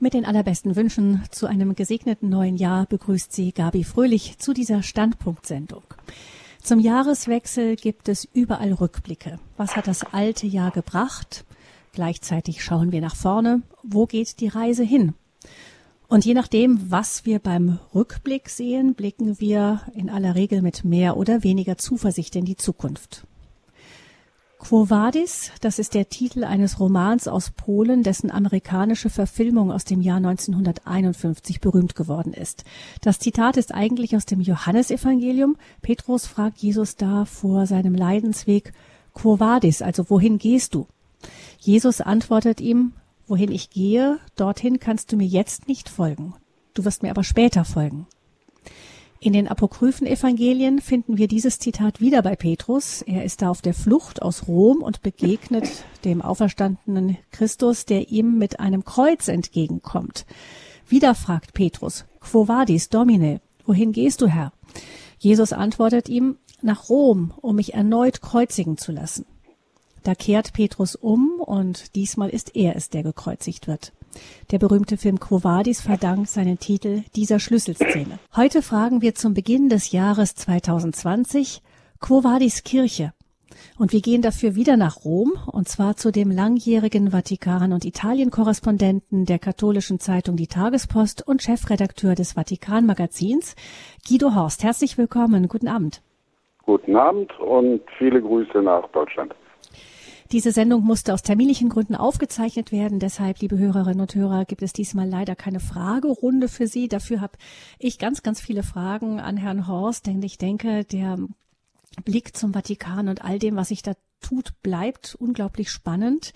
Mit den allerbesten Wünschen zu einem gesegneten neuen Jahr begrüßt Sie Gabi Fröhlich zu dieser Standpunktsendung. Zum Jahreswechsel gibt es überall Rückblicke. Was hat das alte Jahr gebracht? Gleichzeitig schauen wir nach vorne. Wo geht die Reise hin? Und je nachdem, was wir beim Rückblick sehen, blicken wir in aller Regel mit mehr oder weniger Zuversicht in die Zukunft. Quo Vadis, das ist der Titel eines Romans aus Polen, dessen amerikanische Verfilmung aus dem Jahr 1951 berühmt geworden ist. Das Zitat ist eigentlich aus dem Johannesevangelium. Petrus fragt Jesus da vor seinem Leidensweg, Quo Vadis, also wohin gehst du? Jesus antwortet ihm, wohin ich gehe, dorthin kannst du mir jetzt nicht folgen. Du wirst mir aber später folgen. In den apokryphen Evangelien finden wir dieses Zitat wieder bei Petrus. Er ist da auf der Flucht aus Rom und begegnet dem auferstandenen Christus, der ihm mit einem Kreuz entgegenkommt. Wieder fragt Petrus, Quo vadis, Domine? Wohin gehst du, Herr? Jesus antwortet ihm, nach Rom, um mich erneut kreuzigen zu lassen. Da kehrt Petrus um und diesmal ist er es, der gekreuzigt wird. Der berühmte Film Quo Vadis verdankt seinen Titel dieser Schlüsselszene. Heute fragen wir zum Beginn des Jahres 2020 Quo Vadis Kirche. Und wir gehen dafür wieder nach Rom, und zwar zu dem langjährigen Vatikan- und Italien-Korrespondenten der katholischen Zeitung Die Tagespost und Chefredakteur des Vatikan-Magazins, Guido Horst. Herzlich willkommen. Guten Abend. Guten Abend und viele Grüße nach Deutschland. Diese Sendung musste aus terminlichen Gründen aufgezeichnet werden. Deshalb, liebe Hörerinnen und Hörer, gibt es diesmal leider keine Fragerunde für Sie. Dafür habe ich ganz, ganz viele Fragen an Herrn Horst, denn ich denke, der Blick zum Vatikan und all dem, was sich da tut, bleibt unglaublich spannend.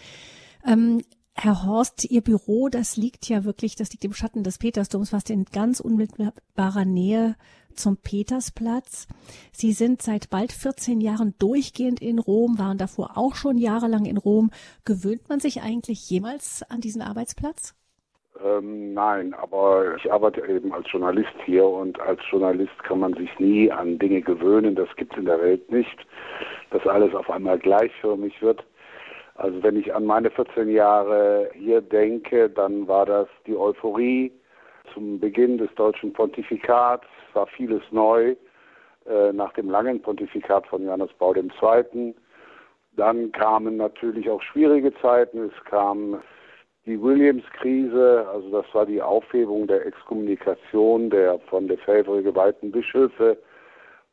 Ähm, Herr Horst, Ihr Büro, das liegt ja wirklich, das liegt im Schatten des Petersdoms, fast in ganz unmittelbarer Nähe zum Petersplatz. Sie sind seit bald 14 Jahren durchgehend in Rom, waren davor auch schon jahrelang in Rom. Gewöhnt man sich eigentlich jemals an diesen Arbeitsplatz? Ähm, nein, aber ich arbeite eben als Journalist hier und als Journalist kann man sich nie an Dinge gewöhnen. Das gibt es in der Welt nicht, dass alles auf einmal gleichförmig wird. Also wenn ich an meine 14 Jahre hier denke, dann war das die Euphorie zum Beginn des deutschen Pontifikats, war vieles neu äh, nach dem langen Pontifikat von Johannes Paul II. Dann kamen natürlich auch schwierige Zeiten. Es kam die Williams-Krise, also das war die Aufhebung der Exkommunikation der von Lefebvre geweihten Bischöfe,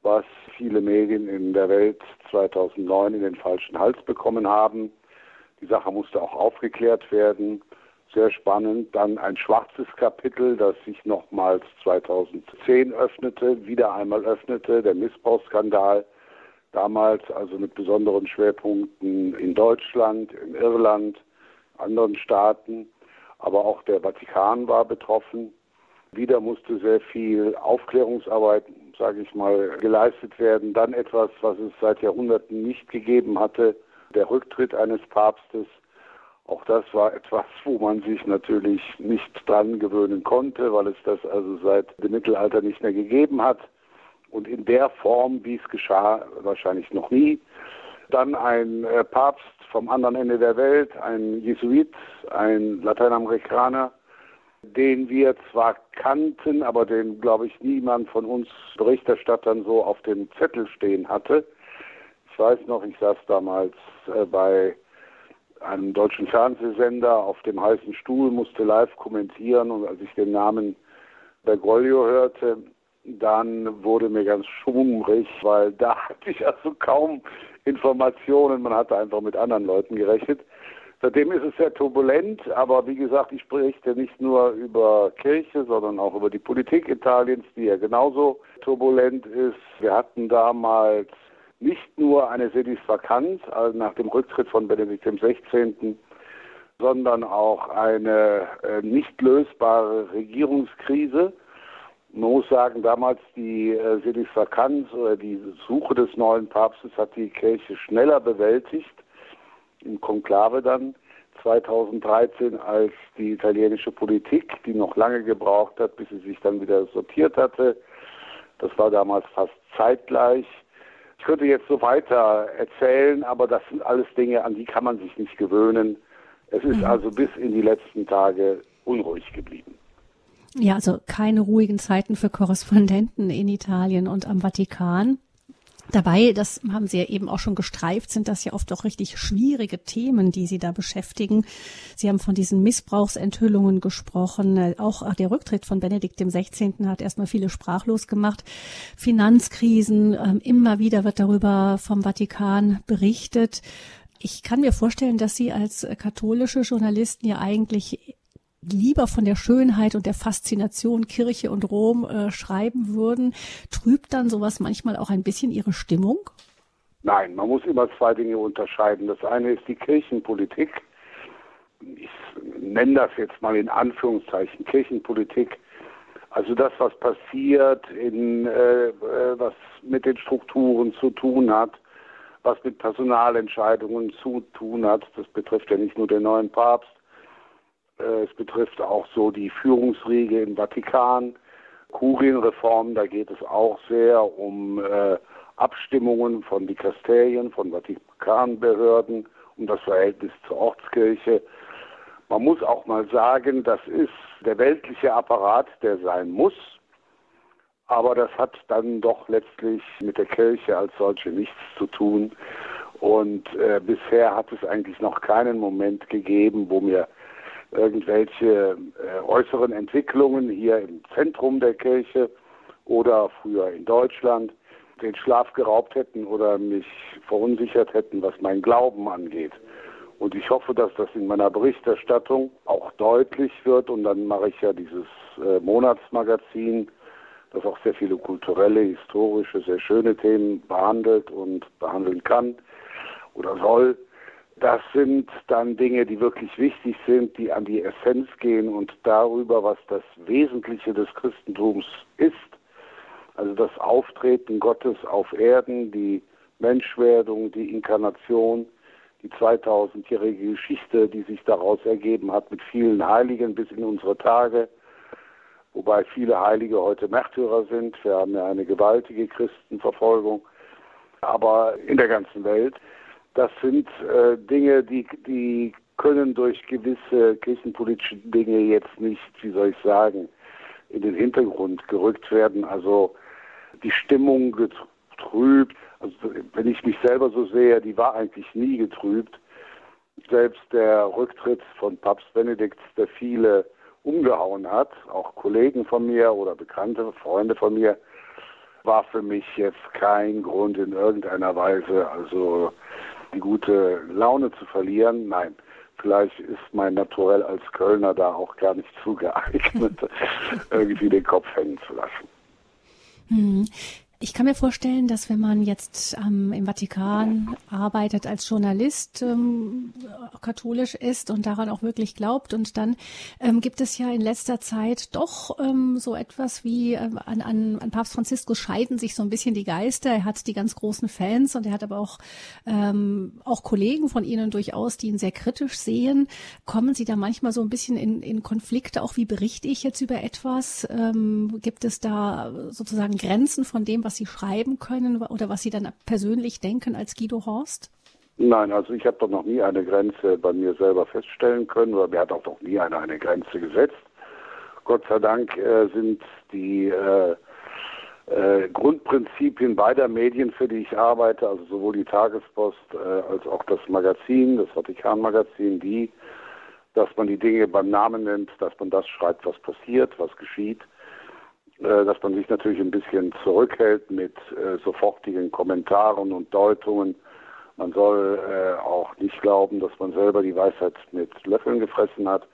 was viele Medien in der Welt 2009 in den falschen Hals bekommen haben. Die Sache musste auch aufgeklärt werden sehr spannend. Dann ein schwarzes Kapitel, das sich nochmals 2010 öffnete, wieder einmal öffnete, der Missbrauchsskandal. Damals also mit besonderen Schwerpunkten in Deutschland, in Irland, anderen Staaten. Aber auch der Vatikan war betroffen. Wieder musste sehr viel Aufklärungsarbeit, sage ich mal, geleistet werden. Dann etwas, was es seit Jahrhunderten nicht gegeben hatte, der Rücktritt eines Papstes auch das war etwas, wo man sich natürlich nicht dran gewöhnen konnte, weil es das also seit dem Mittelalter nicht mehr gegeben hat. Und in der Form, wie es geschah, wahrscheinlich noch nie. Dann ein äh, Papst vom anderen Ende der Welt, ein Jesuit, ein Lateinamerikaner, den wir zwar kannten, aber den, glaube ich, niemand von uns Berichterstattern so auf dem Zettel stehen hatte. Ich weiß noch, ich saß damals äh, bei einem deutschen Fernsehsender auf dem heißen Stuhl, musste live kommentieren und als ich den Namen Bergoglio hörte, dann wurde mir ganz schwungrig, weil da hatte ich also kaum Informationen, man hatte einfach mit anderen Leuten gerechnet. Seitdem ist es sehr turbulent, aber wie gesagt, ich berichte nicht nur über Kirche, sondern auch über die Politik Italiens, die ja genauso turbulent ist. Wir hatten damals nicht nur eine Sedisvakanz also nach dem Rücktritt von Benedikt XVI., sondern auch eine äh, nicht lösbare Regierungskrise. Man muss sagen, damals die äh, Sedisvakanz oder die Suche des neuen Papstes hat die Kirche schneller bewältigt, im Konklave dann 2013 als die italienische Politik, die noch lange gebraucht hat, bis sie sich dann wieder sortiert hatte. Das war damals fast zeitgleich. Ich könnte jetzt so weiter erzählen, aber das sind alles Dinge, an die kann man sich nicht gewöhnen. Es ist mhm. also bis in die letzten Tage unruhig geblieben. Ja, also keine ruhigen Zeiten für Korrespondenten in Italien und am Vatikan. Dabei, das haben Sie ja eben auch schon gestreift, sind das ja oft auch richtig schwierige Themen, die Sie da beschäftigen. Sie haben von diesen Missbrauchsenthüllungen gesprochen. Auch der Rücktritt von Benedikt dem 16. hat erstmal viele sprachlos gemacht. Finanzkrisen, ähm, immer wieder wird darüber vom Vatikan berichtet. Ich kann mir vorstellen, dass Sie als katholische Journalisten ja eigentlich lieber von der Schönheit und der Faszination Kirche und Rom äh, schreiben würden, trübt dann sowas manchmal auch ein bisschen ihre Stimmung? Nein, man muss immer zwei Dinge unterscheiden. Das eine ist die Kirchenpolitik. Ich nenne das jetzt mal in Anführungszeichen Kirchenpolitik. Also das, was passiert, in, äh, äh was mit den Strukturen zu tun hat, was mit Personalentscheidungen zu tun hat. Das betrifft ja nicht nur den neuen Papst, es betrifft auch so die Führungsriege im Vatikan, Kurienreform, da geht es auch sehr um äh, Abstimmungen von Dikasterien, von Vatikanbehörden, um das Verhältnis zur Ortskirche. Man muss auch mal sagen, das ist der weltliche Apparat, der sein muss, aber das hat dann doch letztlich mit der Kirche als solche nichts zu tun. Und äh, bisher hat es eigentlich noch keinen Moment gegeben, wo mir irgendwelche äh, äußeren Entwicklungen hier im Zentrum der Kirche oder früher in Deutschland den Schlaf geraubt hätten oder mich verunsichert hätten, was mein Glauben angeht. Und ich hoffe, dass das in meiner Berichterstattung auch deutlich wird. Und dann mache ich ja dieses äh, Monatsmagazin, das auch sehr viele kulturelle, historische, sehr schöne Themen behandelt und behandeln kann oder soll. Das sind dann Dinge, die wirklich wichtig sind, die an die Essenz gehen und darüber, was das Wesentliche des Christentums ist. Also das Auftreten Gottes auf Erden, die Menschwerdung, die Inkarnation, die 2000-jährige Geschichte, die sich daraus ergeben hat mit vielen Heiligen bis in unsere Tage, wobei viele Heilige heute Märtyrer sind. Wir haben ja eine gewaltige Christenverfolgung, aber in der ganzen Welt. Das sind äh, Dinge, die, die können durch gewisse kirchenpolitische Dinge jetzt nicht, wie soll ich sagen, in den Hintergrund gerückt werden. Also die Stimmung getrübt. Also wenn ich mich selber so sehe, die war eigentlich nie getrübt. Selbst der Rücktritt von Papst Benedikt, der viele umgehauen hat, auch Kollegen von mir oder bekannte Freunde von mir, war für mich jetzt kein Grund in irgendeiner Weise, also die gute Laune zu verlieren. Nein, vielleicht ist mein Naturell als Kölner da auch gar nicht zugeeignet, irgendwie den Kopf hängen zu lassen. Hm. Ich kann mir vorstellen, dass wenn man jetzt ähm, im Vatikan arbeitet als Journalist, ähm, katholisch ist und daran auch wirklich glaubt, und dann ähm, gibt es ja in letzter Zeit doch ähm, so etwas wie ähm, an, an, an Papst Franziskus scheiden sich so ein bisschen die Geister. Er hat die ganz großen Fans und er hat aber auch ähm, auch Kollegen von Ihnen durchaus, die ihn sehr kritisch sehen. Kommen Sie da manchmal so ein bisschen in, in Konflikte? Auch wie berichte ich jetzt über etwas? Gibt es da sozusagen Grenzen von dem, was Sie schreiben können oder was Sie dann persönlich denken als Guido Horst? Nein, also ich habe doch noch nie eine Grenze bei mir selber feststellen können oder mir hat auch noch nie einer eine Grenze gesetzt. Gott sei Dank äh, sind die äh, äh, Grundprinzipien beider Medien, für die ich arbeite, also sowohl die Tagespost äh, als auch das Magazin, das Vatikan-Magazin, die, dass man die Dinge beim Namen nennt, dass man das schreibt, was passiert, was geschieht dass man sich natürlich ein bisschen zurückhält mit äh, sofortigen Kommentaren und Deutungen. Man soll äh, auch nicht glauben, dass man selber die Weisheit mit Löffeln gefressen hat.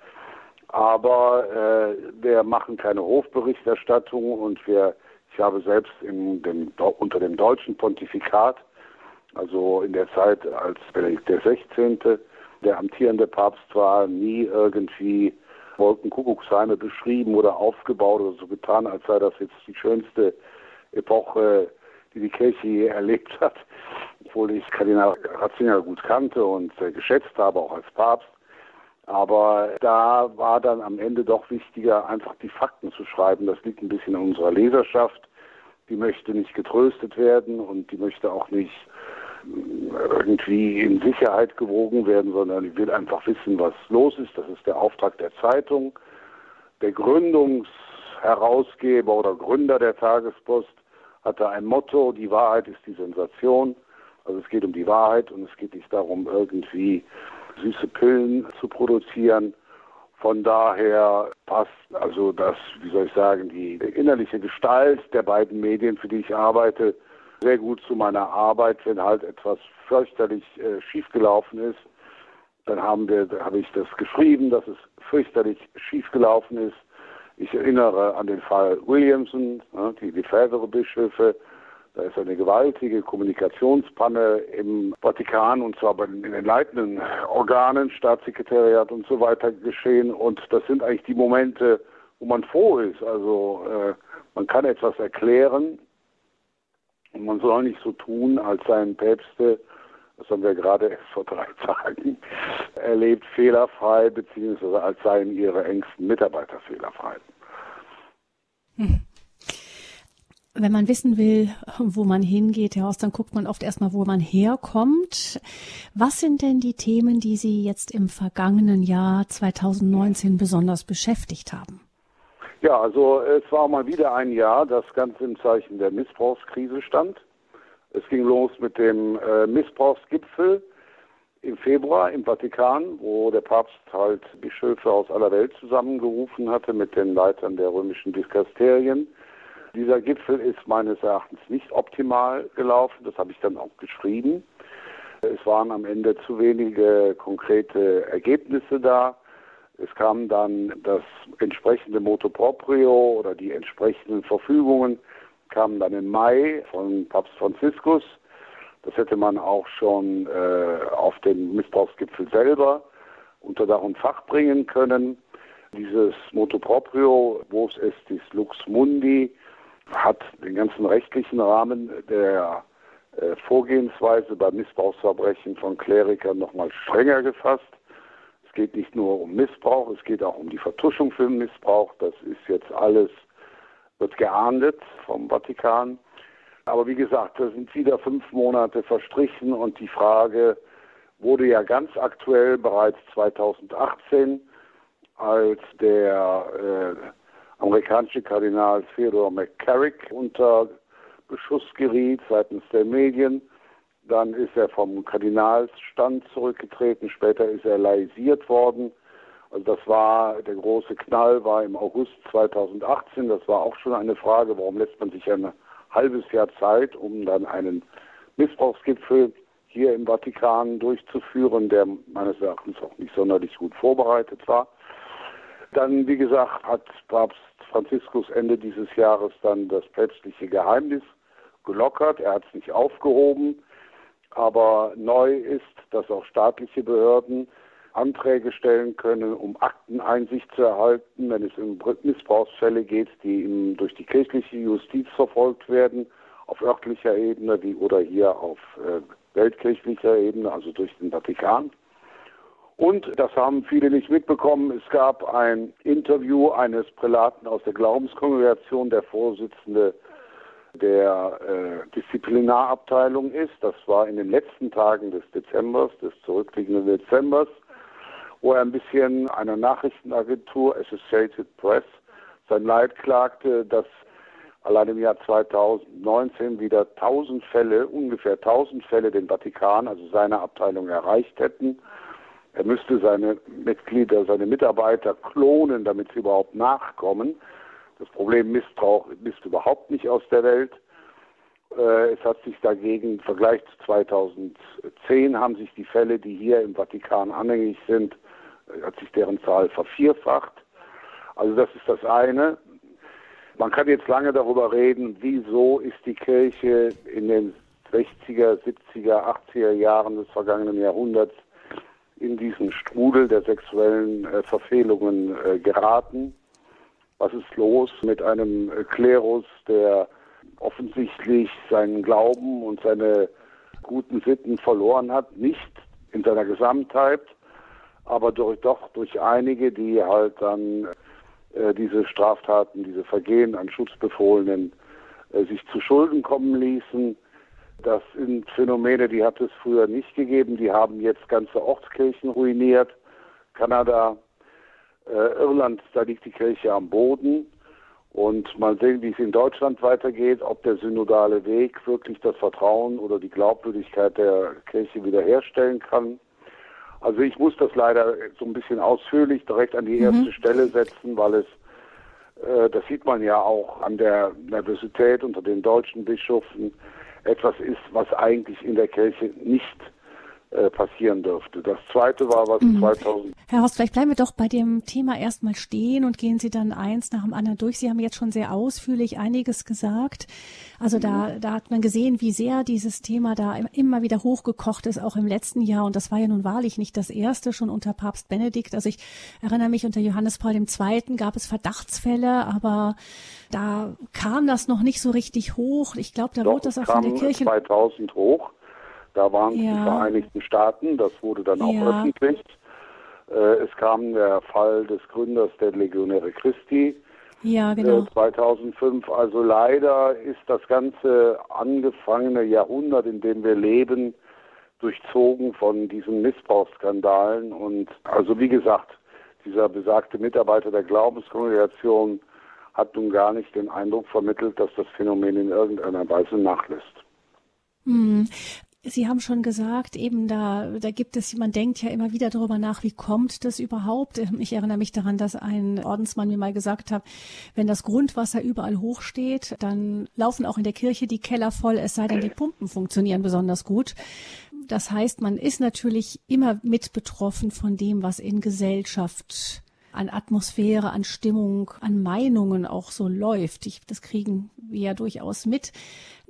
Aber äh, wir machen keine Hofberichterstattung und wir, ich habe selbst dem, unter dem deutschen Pontifikat, also in der Zeit, als Benedikt XVI. der amtierende Papst war, nie irgendwie Wolkenkuckucksheime beschrieben oder aufgebaut oder so getan, als sei das jetzt die schönste Epoche, die die Kirche je erlebt hat, obwohl ich Kardinal Ratzinger gut kannte und geschätzt habe, auch als Papst. Aber da war dann am Ende doch wichtiger, einfach die Fakten zu schreiben. Das liegt ein bisschen in unserer Leserschaft. Die möchte nicht getröstet werden und die möchte auch nicht irgendwie in Sicherheit gewogen werden, sondern ich will einfach wissen, was los ist. Das ist der Auftrag der Zeitung. der Gründungsherausgeber oder Gründer der Tagespost hatte ein Motto, die Wahrheit ist die Sensation. Also es geht um die Wahrheit und es geht nicht darum, irgendwie süße Pillen zu produzieren. Von daher passt also das, wie soll ich sagen, die innerliche Gestalt der beiden Medien, für die ich arbeite, sehr gut zu meiner Arbeit, wenn halt etwas fürchterlich äh, schiefgelaufen ist. Dann haben wir, habe ich das geschrieben, dass es fürchterlich schiefgelaufen ist. Ich erinnere an den Fall Williamson, ne, die, die Bischöfe. Da ist eine gewaltige Kommunikationspanne im Vatikan und zwar in den leitenden Organen, Staatssekretariat und so weiter geschehen. Und das sind eigentlich die Momente, wo man froh ist. Also äh, man kann etwas erklären und man soll nicht so tun, als seien Päpste, das haben wir gerade erst vor drei Tagen erlebt, fehlerfrei, beziehungsweise als seien ihre engsten Mitarbeiter fehlerfrei. Hm. Wenn man wissen will, wo man hingeht, Herr Horst, dann guckt man oft erstmal, wo man herkommt. Was sind denn die Themen, die Sie jetzt im vergangenen Jahr 2019 besonders beschäftigt haben? Ja, also es war mal wieder ein Jahr, das ganz im Zeichen der Missbrauchskrise stand. Es ging los mit dem äh, Missbrauchsgipfel im Februar im Vatikan, wo der Papst halt Bischöfe aus aller Welt zusammengerufen hatte mit den Leitern der römischen Diskasterien. Dieser Gipfel ist meines Erachtens nicht optimal gelaufen, das habe ich dann auch geschrieben. Es waren am Ende zu wenige konkrete Ergebnisse da. Es kam dann das entsprechende Moto proprio oder die entsprechenden Verfügungen kamen dann im Mai von Papst Franziskus. Das hätte man auch schon äh, auf den Missbrauchsgipfel selber unter Dach und Fach bringen können. Dieses Moto proprio, wo es ist, dieses Lux Mundi, hat den ganzen rechtlichen Rahmen der äh, Vorgehensweise bei Missbrauchsverbrechen von Klerikern nochmal strenger gefasst. Es geht nicht nur um Missbrauch, es geht auch um die Vertuschung für Missbrauch. Das ist jetzt alles, wird geahndet vom Vatikan. Aber wie gesagt, da sind wieder fünf Monate verstrichen und die Frage wurde ja ganz aktuell bereits 2018, als der äh, amerikanische Kardinal Theodore McCarrick unter Beschuss geriet seitens der Medien. Dann ist er vom Kardinalsstand zurückgetreten, später ist er laisiert worden. Also das war, der große Knall war im August 2018. Das war auch schon eine Frage, warum lässt man sich ein halbes Jahr Zeit, um dann einen Missbrauchsgipfel hier im Vatikan durchzuführen, der meines Erachtens auch nicht sonderlich gut vorbereitet war. Dann, wie gesagt, hat Papst Franziskus Ende dieses Jahres dann das päpstliche Geheimnis gelockert. Er hat es nicht aufgehoben. Aber neu ist, dass auch staatliche Behörden Anträge stellen können, um Akteneinsicht zu erhalten, wenn es um Missbrauchsfälle geht, die durch die kirchliche Justiz verfolgt werden, auf örtlicher Ebene wie, oder hier auf äh, weltkirchlicher Ebene, also durch den Vatikan. Und, das haben viele nicht mitbekommen, es gab ein Interview eines Prälaten aus der Glaubenskongregation, der Vorsitzende der äh, Disziplinarabteilung ist. Das war in den letzten Tagen des Dezembers, des zurückliegenden Dezembers, wo er ein bisschen einer Nachrichtenagentur Associated Press sein Leid klagte, dass allein im Jahr 2019 wieder 1000 Fälle, ungefähr 1000 Fälle den Vatikan, also seine Abteilung erreicht hätten er müsste seine Mitglieder, seine Mitarbeiter klonen, damit sie überhaupt nachkommen. Das Problem Missbrauch ist überhaupt nicht aus der Welt. Äh, es hat sich dagegen im Vergleich zu 2010 haben sich die Fälle, die hier im Vatikan anhängig sind, äh, hat sich deren Zahl vervierfacht. Also das ist das eine. Man kann jetzt lange darüber reden, wieso ist die Kirche in den 60er, 70er, 80er Jahren des vergangenen Jahrhunderts in diesen Strudel der sexuellen äh, Verfehlungen geraten. Was ist los mit einem Klerus, der offensichtlich seinen Glauben und seine guten Sitten verloren hat, nicht in seiner Gesamtheit, aber durch, doch durch einige, die halt dann äh, diese Straftaten, diese Vergehen an Schutzbefohlenen äh, sich zu Schulden kommen ließen das sind Phänomene, die hat es früher nicht gegeben. Die haben jetzt ganze Ortskirchen ruiniert. Kanada, Äh, Irland, da liegt die Kirche am Boden. Und mal sehen, wie es in Deutschland weitergeht, ob der synodale Weg wirklich das Vertrauen oder die Glaubwürdigkeit der Kirche wiederherstellen kann. Also ich muss das leider so ein bisschen ausführlich direkt an die erste mhm. Stelle setzen, weil es, äh, das sieht man ja auch an der Nervosität unter den deutschen Bischöfen, etwas ist, was eigentlich in der Kirche nicht passieren dürfte. Das zweite war, was mhm. 2000. Herr Horst, vielleicht bleiben wir doch bei dem Thema erstmal stehen und gehen Sie dann eins nach dem anderen durch. Sie haben jetzt schon sehr ausführlich einiges gesagt. Also mhm. da, da hat man gesehen, wie sehr dieses Thema da immer wieder hochgekocht ist, auch im letzten Jahr. Und das war ja nun wahrlich nicht das erste, schon unter Papst Benedikt. Also ich erinnere mich, unter Johannes Paul II. gab es Verdachtsfälle, aber da kam das noch nicht so richtig hoch. Ich glaube, da Doch, wurde das auch von der Kirche. 2000 hoch. Da waren ja. die Vereinigten Staaten, das wurde dann auch ja. öffentlich. Äh, es kam der Fall des Gründers der Legionäre Christi. Ja, genau. 2005. Also leider ist das ganze angefangene Jahrhundert, in dem wir leben, durchzogen von diesen Missbrauchsskandalen. Und also wie gesagt, dieser besagte Mitarbeiter der Glaubenskongregation hat nun gar nicht den Eindruck vermittelt, dass das Phänomen in irgendeiner Weise nachlässt. Hm. Sie haben schon gesagt, eben da, da gibt es, man denkt ja immer wieder darüber nach, wie kommt das überhaupt? Ich erinnere mich daran, dass ein Ordensmann mir mal gesagt hat, wenn das Grundwasser überall hochsteht, dann laufen auch in der Kirche die Keller voll, es sei denn, die Pumpen funktionieren besonders gut. Das heißt, man ist natürlich immer mit betroffen von dem, was in Gesellschaft an Atmosphäre, an Stimmung, an Meinungen auch so läuft. Ich, das kriegen wir ja durchaus mit.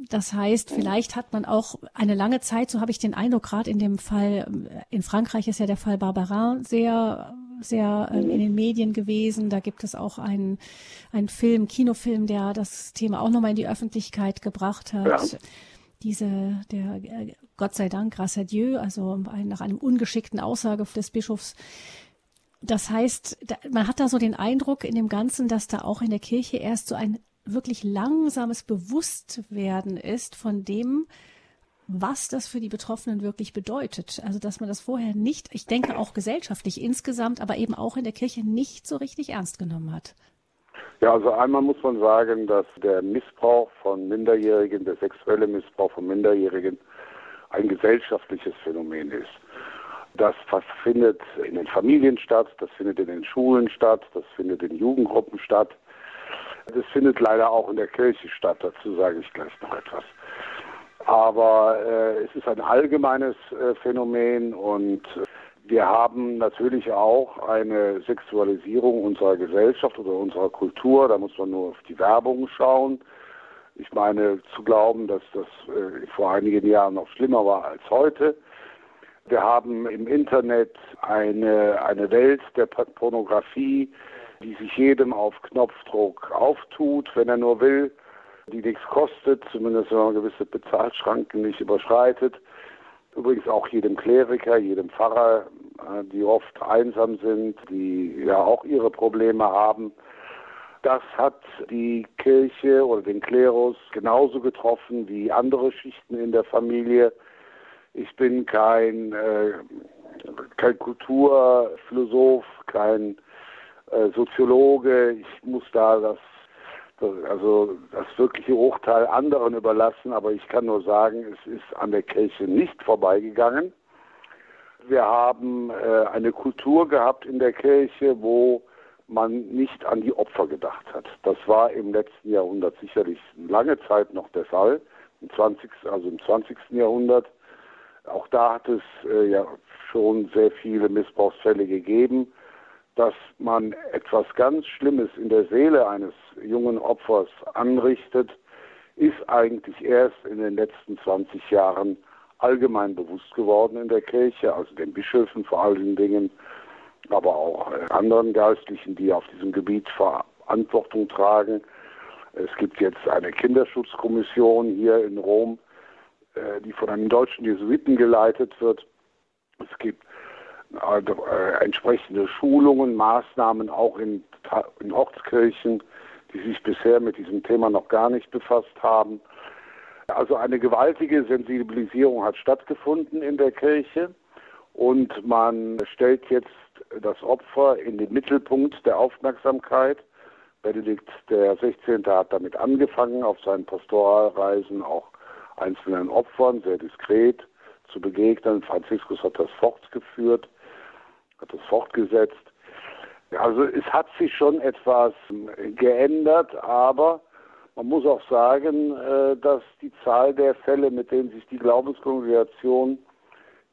Das heißt, vielleicht hat man auch eine lange Zeit, so habe ich den Eindruck, gerade in dem Fall, in Frankreich ist ja der Fall Barbarin sehr sehr ähm, in den Medien gewesen. Da gibt es auch einen, einen Film, Kinofilm, der das Thema auch nochmal in die Öffentlichkeit gebracht hat. Ja. Diese, der äh, Gott sei Dank, grâce à Dieu, also ein, nach einem ungeschickten Aussage des Bischofs. Das heißt, da, man hat da so den Eindruck in dem Ganzen, dass da auch in der Kirche erst so ein wirklich langsames Bewusstwerden ist von dem, was das für die Betroffenen wirklich bedeutet. Also, dass man das vorher nicht, ich denke auch gesellschaftlich insgesamt, aber eben auch in der Kirche nicht so richtig ernst genommen hat. Ja, also einmal muss man sagen, dass der Missbrauch von Minderjährigen, der sexuelle Missbrauch von Minderjährigen ein gesellschaftliches Phänomen ist. Das findet in den Familien statt, das findet in den Schulen statt, das findet in Jugendgruppen statt. Das findet leider auch in der Kirche statt, dazu sage ich gleich noch etwas. Aber äh, es ist ein allgemeines äh, Phänomen und wir haben natürlich auch eine Sexualisierung unserer Gesellschaft oder unserer Kultur. Da muss man nur auf die Werbung schauen. Ich meine, zu glauben, dass das äh, vor einigen Jahren noch schlimmer war als heute. Wir haben im Internet eine, eine Welt der Pornografie, die sich jedem auf Knopfdruck auftut, wenn er nur will, die nichts kostet, zumindest wenn man gewisse Bezahlschranken nicht überschreitet. Übrigens auch jedem Kleriker, jedem Pfarrer, äh, die oft einsam sind, die ja auch ihre Probleme haben. Das hat die Kirche oder den Klerus genauso getroffen wie andere Schichten in der Familie. Ich bin kein, äh, kein Kulturphilosoph, kein äh, Soziologe. Ich muss da das, das, also das wirkliche Urteil anderen überlassen, aber ich kann nur sagen, es ist an der Kirche nicht vorbeigegangen. Wir haben äh, eine Kultur gehabt in der Kirche, wo man nicht an die Opfer gedacht hat. Das war im letzten Jahrhundert sicherlich lange Zeit noch der Fall, im 20. also im 20. Jahrhundert. Auch da hat es äh, ja schon sehr viele Missbrauchsfälle gegeben dass man etwas ganz Schlimmes in der Seele eines jungen Opfers anrichtet, ist eigentlich erst in den letzten 20 Jahren allgemein bewusst geworden in der Kirche, also den Bischöfen vor allen Dingen, aber auch äh, anderen Geistlichen, die auf diesem Gebiet Verantwortung tragen. Es gibt jetzt eine Kinderschutzkommission hier in Rom, die von einem deutschen Jesuiten geleitet wird. Es gibt also, äh, entsprechende Schulungen, Maßnahmen auch in, in Ortskirchen, die sich bisher mit diesem Thema noch gar nicht befasst haben. Also eine gewaltige Sensibilisierung hat stattgefunden in der Kirche und man stellt jetzt das Opfer in den Mittelpunkt der Aufmerksamkeit. Benedikt der 16. hat damit angefangen, auf seinen Pastoralreisen auch einzelnen Opfern sehr diskret zu begegnen. Franziskus hat das fortgeführt, hat das fortgesetzt. Also es hat sich schon etwas geändert, aber man muss auch sagen, äh, dass die Zahl der Fälle, mit denen sich die Glaubenskongregation,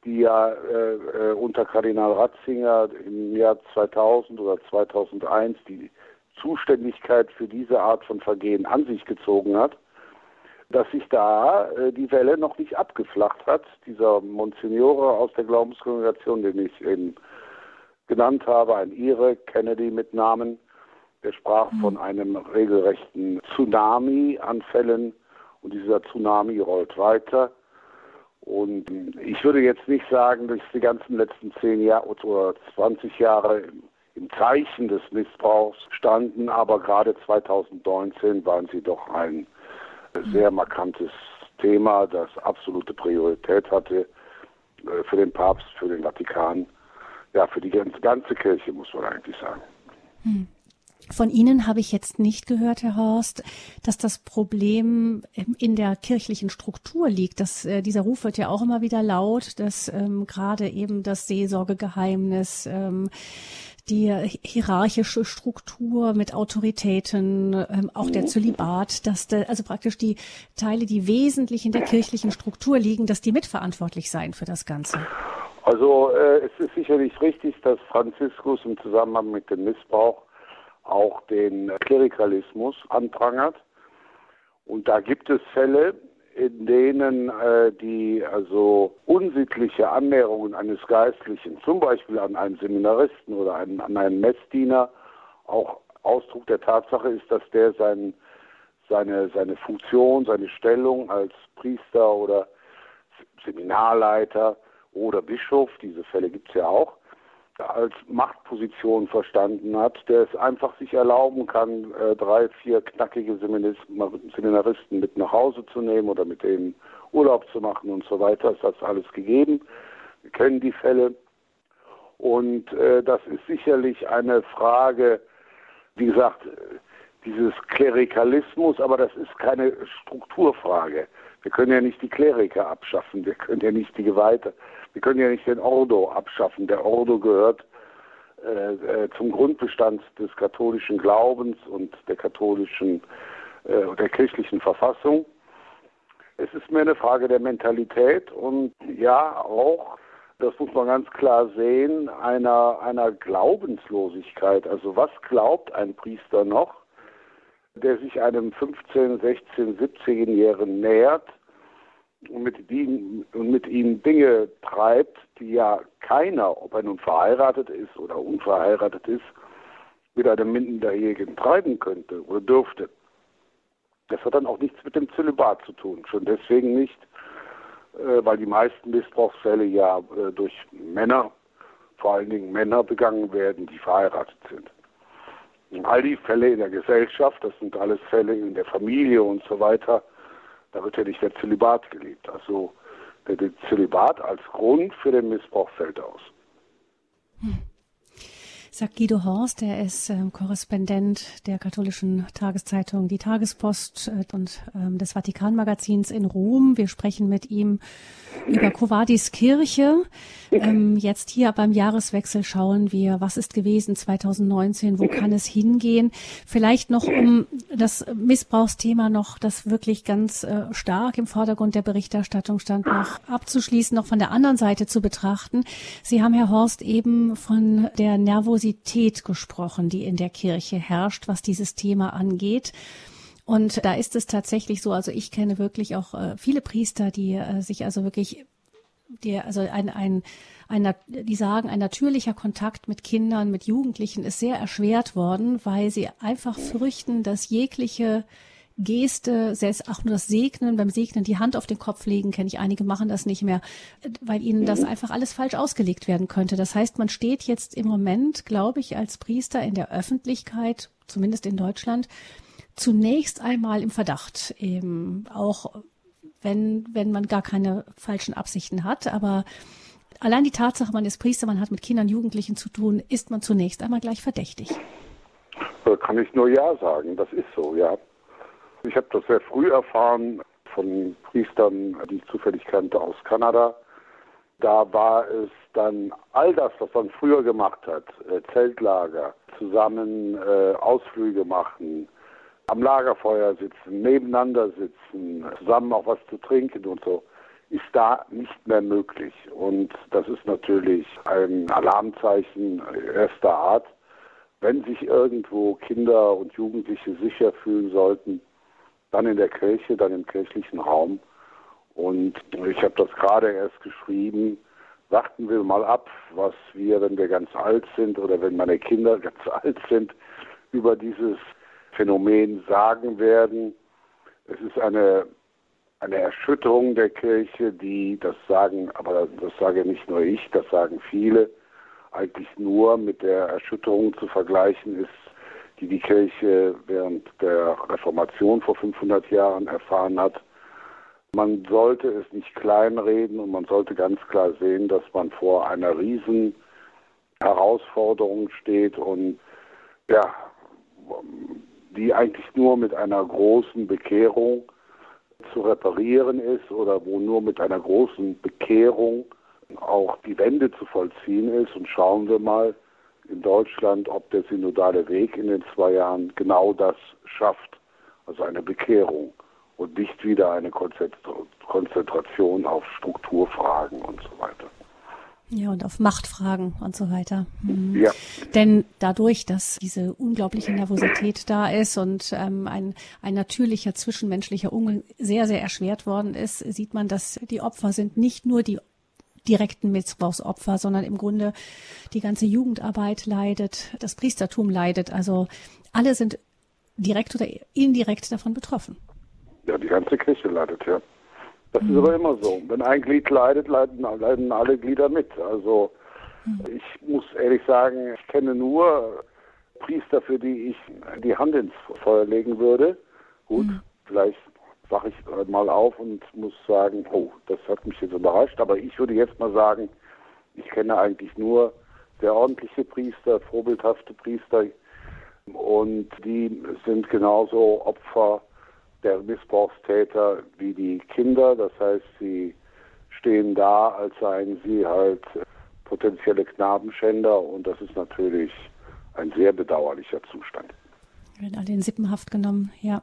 die ja äh, äh, unter Kardinal Ratzinger im Jahr 2000 oder 2001 die Zuständigkeit für diese Art von Vergehen an sich gezogen hat, dass sich da äh, die Welle noch nicht abgeflacht hat. Dieser Monsignore aus der Glaubenskongregation, den ich eben genannt habe, ein Ire, Kennedy mit Namen, der sprach mhm. von einem regelrechten Tsunami an Fällen und dieser Tsunami rollt weiter. Und ich würde jetzt nicht sagen, dass die ganzen letzten zehn Jahre oder 20 Jahre im Zeichen des Missbrauchs standen, aber gerade 2019 waren sie doch ein sehr markantes Thema, das absolute Priorität hatte äh, für den Papst, für den Vatikan, ja, für die ganze Kirche, muss man eigentlich sagen. Hm. Von Ihnen habe ich jetzt nicht gehört, Herr Horst, dass das Problem in der kirchlichen Struktur liegt. Dass, äh, dieser Ruf wird ja auch immer wieder laut, dass ähm, gerade eben das Seelsorgegeheimnis ähm, die hierarchische Struktur mit Autoritäten, ähm, auch der Zölibat, dass de, also praktisch die Teile, die wesentlich in der kirchlichen Struktur liegen, dass die mitverantwortlich seien für das Ganze. Also äh, es ist sicherlich richtig, dass Franziskus im Zusammenhang mit dem Missbrauch auch den Klerikalismus anprangert. Und da gibt es Fälle, in denen äh, die also unsittliche Annäherungen eines Geistlichen, zum Beispiel an einen Seminaristen oder einen, an einen Messdiener, auch Ausdruck der Tatsache ist, dass der sein, seine, seine Funktion, seine Stellung als Priester oder Seminarleiter oder Bischof, diese Fälle gibt es ja auch, als Machtposition verstanden hat, der es einfach sich erlauben kann, äh, drei, vier knackige Seminaristen mit nach Hause zu nehmen oder mit denen Urlaub zu machen und so weiter. Das hat alles gegeben. Wir kennen die Fälle. Und äh, das ist sicherlich eine Frage, wie gesagt, dieses Klerikalismus, aber das ist keine Strukturfrage. Wir können ja nicht die Kleriker abschaffen, wir können ja nicht die Geweihte wir können ja nicht den Ordo abschaffen. Der Ordo gehört äh, äh, zum Grundbestand des katholischen Glaubens und der katholischen, äh, der kirchlichen Verfassung. Es ist mehr eine Frage der Mentalität und ja auch, das muss man ganz klar sehen, einer, einer Glaubenslosigkeit. Also was glaubt ein Priester noch, der sich einem 15, 16, 17-Jährigen nähert, und mit, ihnen, und mit ihnen Dinge treibt, die ja keiner, ob er nun verheiratet ist oder unverheiratet ist, mit einem Minderjährigen treiben könnte oder dürfte. Das hat dann auch nichts mit dem Zölibat zu tun. Schon deswegen nicht, äh, weil die meisten Missbrauchsfälle ja äh, durch Männer, vor allen Dingen Männer begangen werden, die verheiratet sind. Und all die Fälle in der Gesellschaft, das sind alles Fälle in der Familie und so weiter, da wird ja nicht der Zölibat gelebt. Also der, der Zölibat als Grund für den Missbrauch fällt aus. Hm sagt Guido Horst, der ist äh, Korrespondent der katholischen Tageszeitung Die Tagespost äh, und äh, des Vatikanmagazins in Rom. Wir sprechen mit ihm über Covadis Kirche. Ähm, jetzt hier beim Jahreswechsel schauen wir, was ist gewesen 2019, wo kann es hingehen? Vielleicht noch um das Missbrauchsthema noch, das wirklich ganz äh, stark im Vordergrund der Berichterstattung stand, noch abzuschließen, noch von der anderen Seite zu betrachten. Sie haben, Herr Horst, eben von der Nervosität Nervosität gesprochen, die in der Kirche herrscht, was dieses Thema angeht. Und da ist es tatsächlich so, also ich kenne wirklich auch äh, viele Priester, die äh, sich also wirklich, die, also ein, ein, ein, die sagen, ein natürlicher Kontakt mit Kindern, mit Jugendlichen ist sehr erschwert worden, weil sie einfach fürchten, dass jegliche Geste, selbst auch nur das Segnen, beim Segnen die Hand auf den Kopf legen, kenne ich einige machen das nicht mehr, weil ihnen das mhm. einfach alles falsch ausgelegt werden könnte. Das heißt, man steht jetzt im Moment, glaube ich, als Priester in der Öffentlichkeit, zumindest in Deutschland, zunächst einmal im Verdacht, eben auch wenn, wenn man gar keine falschen Absichten hat, aber Allein die Tatsache, man ist Priester, man hat mit Kindern, Jugendlichen zu tun, ist man zunächst einmal gleich verdächtig. Da kann ich nur Ja sagen. Das ist so, ja. Ich habe das sehr früh erfahren von Priestern, die ich zufällig kannte aus Kanada. Da war es dann all das, was man früher gemacht hat, äh, Zeltlager, zusammen äh, Ausflüge machen, am Lagerfeuer sitzen, nebeneinander sitzen, zusammen auch was zu trinken und so, ist da nicht mehr möglich. Und das ist natürlich ein Alarmzeichen erster Art. Wenn sich irgendwo Kinder und Jugendliche sicher fühlen sollten, dann in der Kirche, dann im kirchlichen Raum. Und ich habe das gerade erst geschrieben. Warten wir mal ab, was wir, wenn wir ganz alt sind oder wenn meine Kinder ganz alt sind, über dieses Phänomen sagen werden. Es ist eine, eine Erschütterung der Kirche, die, das sagen, aber das sage nicht nur ich, das sagen viele, eigentlich nur mit der Erschütterung zu vergleichen ist, die die Kirche während der Reformation vor 500 Jahren erfahren hat. Man sollte es nicht kleinreden und man sollte ganz klar sehen, dass man vor einer riesen Herausforderung steht und ja, die eigentlich nur mit einer großen Bekehrung zu reparieren ist oder wo nur mit einer großen Bekehrung auch die Wende zu vollziehen ist. Und schauen wir mal, in Deutschland, ob der synodale Weg in den zwei Jahren genau das schafft, also eine Bekehrung und nicht wieder eine Konzentration auf Strukturfragen und so weiter. Ja, und auf Machtfragen und so weiter. Mhm. Ja. Denn dadurch, dass diese unglaubliche Nervosität da ist und ähm, ein, ein natürlicher zwischenmenschlicher Umgang sehr, sehr erschwert worden ist, sieht man, dass die Opfer sind nicht nur die direkten Missbrauchsopfer, sondern im Grunde die ganze Jugendarbeit leidet, das Priestertum leidet. Also alle sind direkt oder indirekt davon betroffen. Ja, die ganze Kirche leidet, ja. Das mhm. ist aber immer so. Wenn ein Glied leidet, leiden, leiden alle Glieder mit. Also mhm. ich muss ehrlich sagen, ich kenne nur Priester, für die ich die Hand ins Feuer legen würde. Gut, mhm. vielleicht wache ich mal auf und muss sagen, oh, das hat mich jetzt überrascht. Aber ich würde jetzt mal sagen, ich kenne eigentlich nur sehr ordentliche Priester, vorbildhafte Priester. Und die sind genauso Opfer der Missbrauchstäter wie die Kinder. Das heißt, sie stehen da, als seien sie halt potenzielle Knabenschänder. Und das ist natürlich ein sehr bedauerlicher Zustand werden alle in Sippenhaft genommen, ja.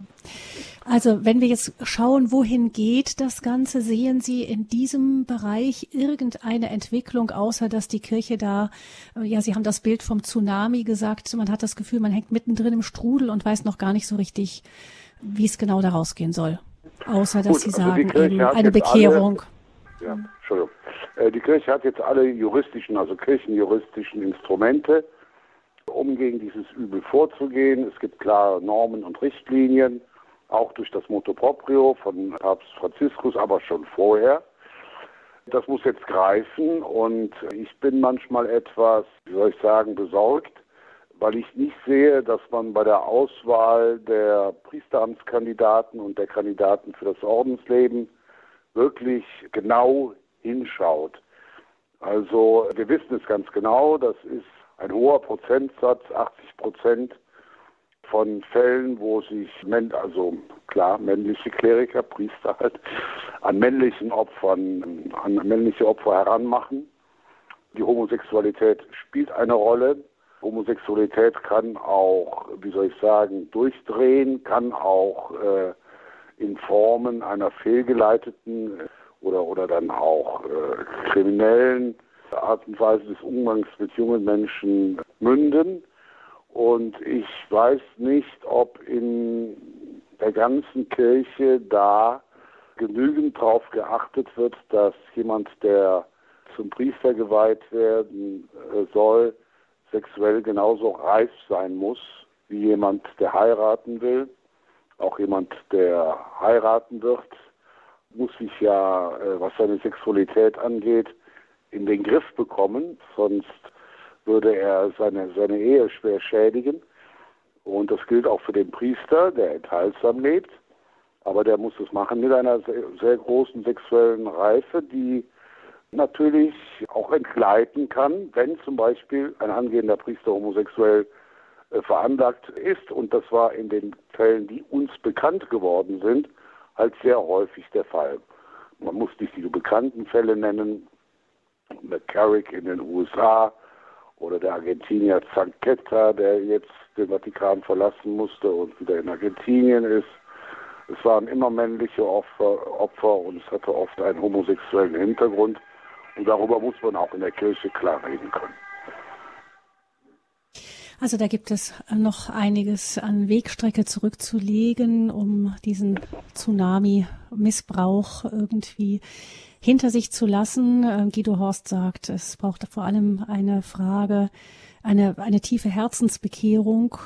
Also wenn wir jetzt schauen, wohin geht das Ganze, sehen Sie in diesem Bereich irgendeine Entwicklung, außer dass die Kirche da, äh, ja, Sie haben das Bild vom Tsunami gesagt, man hat das Gefühl, man hängt mittendrin im Strudel und weiß noch gar nicht so richtig, wie es genau da rausgehen soll. Außer dass Gut, Sie also sagen, eben eine Bekehrung. Alle, ja, Entschuldigung. Äh, die Kirche hat jetzt alle juristischen, also kirchenjuristischen Instrumente, um gegen dieses Übel vorzugehen. Es gibt klare Normen und Richtlinien, auch durch das Moto Proprio von Papst Franziskus, aber schon vorher. Das muss jetzt greifen und ich bin manchmal etwas, wie soll ich sagen, besorgt, weil ich nicht sehe, dass man bei der Auswahl der Priesteramtskandidaten und der Kandidaten für das Ordensleben wirklich genau hinschaut. Also wir wissen es ganz genau, das ist ein hoher Prozentsatz, 80 Prozent von Fällen, wo sich, also klar, männliche Kleriker, Priester halt, an männlichen Opfern, an männliche Opfer heranmachen. Die Homosexualität spielt eine Rolle. Homosexualität kann auch, wie soll ich sagen, durchdrehen, kann auch äh, in Formen einer fehlgeleiteten oder, oder dann auch äh, kriminellen Art und Weise des Umgangs mit jungen Menschen münden. Und ich weiß nicht, ob in der ganzen Kirche da genügend darauf geachtet wird, dass jemand, der zum Priester geweiht werden äh, soll, sexuell genauso reif sein muss wie jemand, der heiraten will. Auch jemand, der heiraten wird, muss sich ja, äh, was seine Sexualität angeht, in den Griff bekommen, sonst würde er seine, seine Ehe schwer schädigen. Und das gilt auch für den Priester, der enthaltsam lebt. Aber der muss es machen mit einer sehr, sehr großen sexuellen Reife, die natürlich auch entgleiten kann, wenn zum Beispiel ein angehender Priester homosexuell äh, veranlagt ist. Und das war in den Fällen, die uns bekannt geworden sind, halt sehr häufig der Fall. Man muss nicht die bekannten Fälle nennen, McCarrick in den USA oder der Argentinier Zanquetta, der jetzt den Vatikan verlassen musste und wieder in Argentinien ist. Es waren immer männliche Opfer, Opfer und es hatte oft einen homosexuellen Hintergrund. Und darüber muss man auch in der Kirche klar reden können. Also da gibt es noch einiges an Wegstrecke zurückzulegen, um diesen Tsunami-Missbrauch irgendwie hinter sich zu lassen. Äh, Guido Horst sagt, es braucht vor allem eine Frage, eine, eine tiefe Herzensbekehrung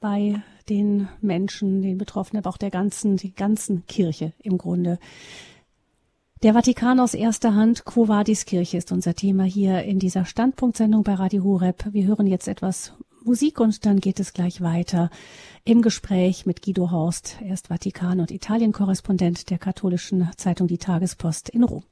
bei den Menschen, den Betroffenen, aber auch der ganzen, die ganzen Kirche im Grunde. Der Vatikan aus erster Hand, Quo Vadis Kirche ist unser Thema hier in dieser Standpunktsendung bei Radio Horeb. Wir hören jetzt etwas Musik und dann geht es gleich weiter im Gespräch mit Guido Horst. Er ist Vatikan- und Italien-Korrespondent der katholischen Zeitung Die Tagespost in Rom.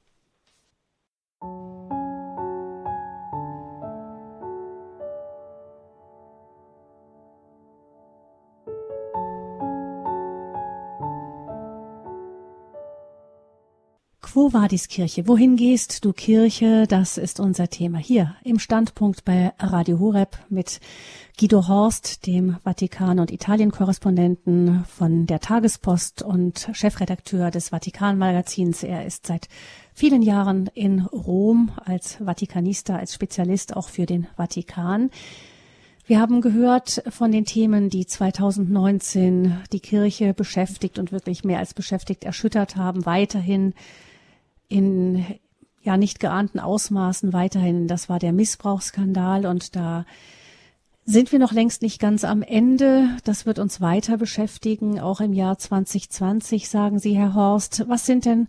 Quo Vadis Kirche? Wohin gehst du Kirche? Das ist unser Thema hier im Standpunkt bei Radio Horeb mit Guido Horst, dem Vatikan- und Italien-Korrespondenten von der Tagespost und Chefredakteur des Vatikan-Magazins. Er ist seit vielen Jahren in Rom als Vatikanista, als Spezialist auch für den Vatikan. Wir haben gehört von den Themen, die 2019 die Kirche beschäftigt und wirklich mehr als beschäftigt erschüttert haben, weiterhin in ja nicht geahnten Ausmaßen weiterhin. Das war der Missbrauchsskandal und da sind wir noch längst nicht ganz am Ende. Das wird uns weiter beschäftigen, auch im Jahr 2020, sagen Sie, Herr Horst. Was sind denn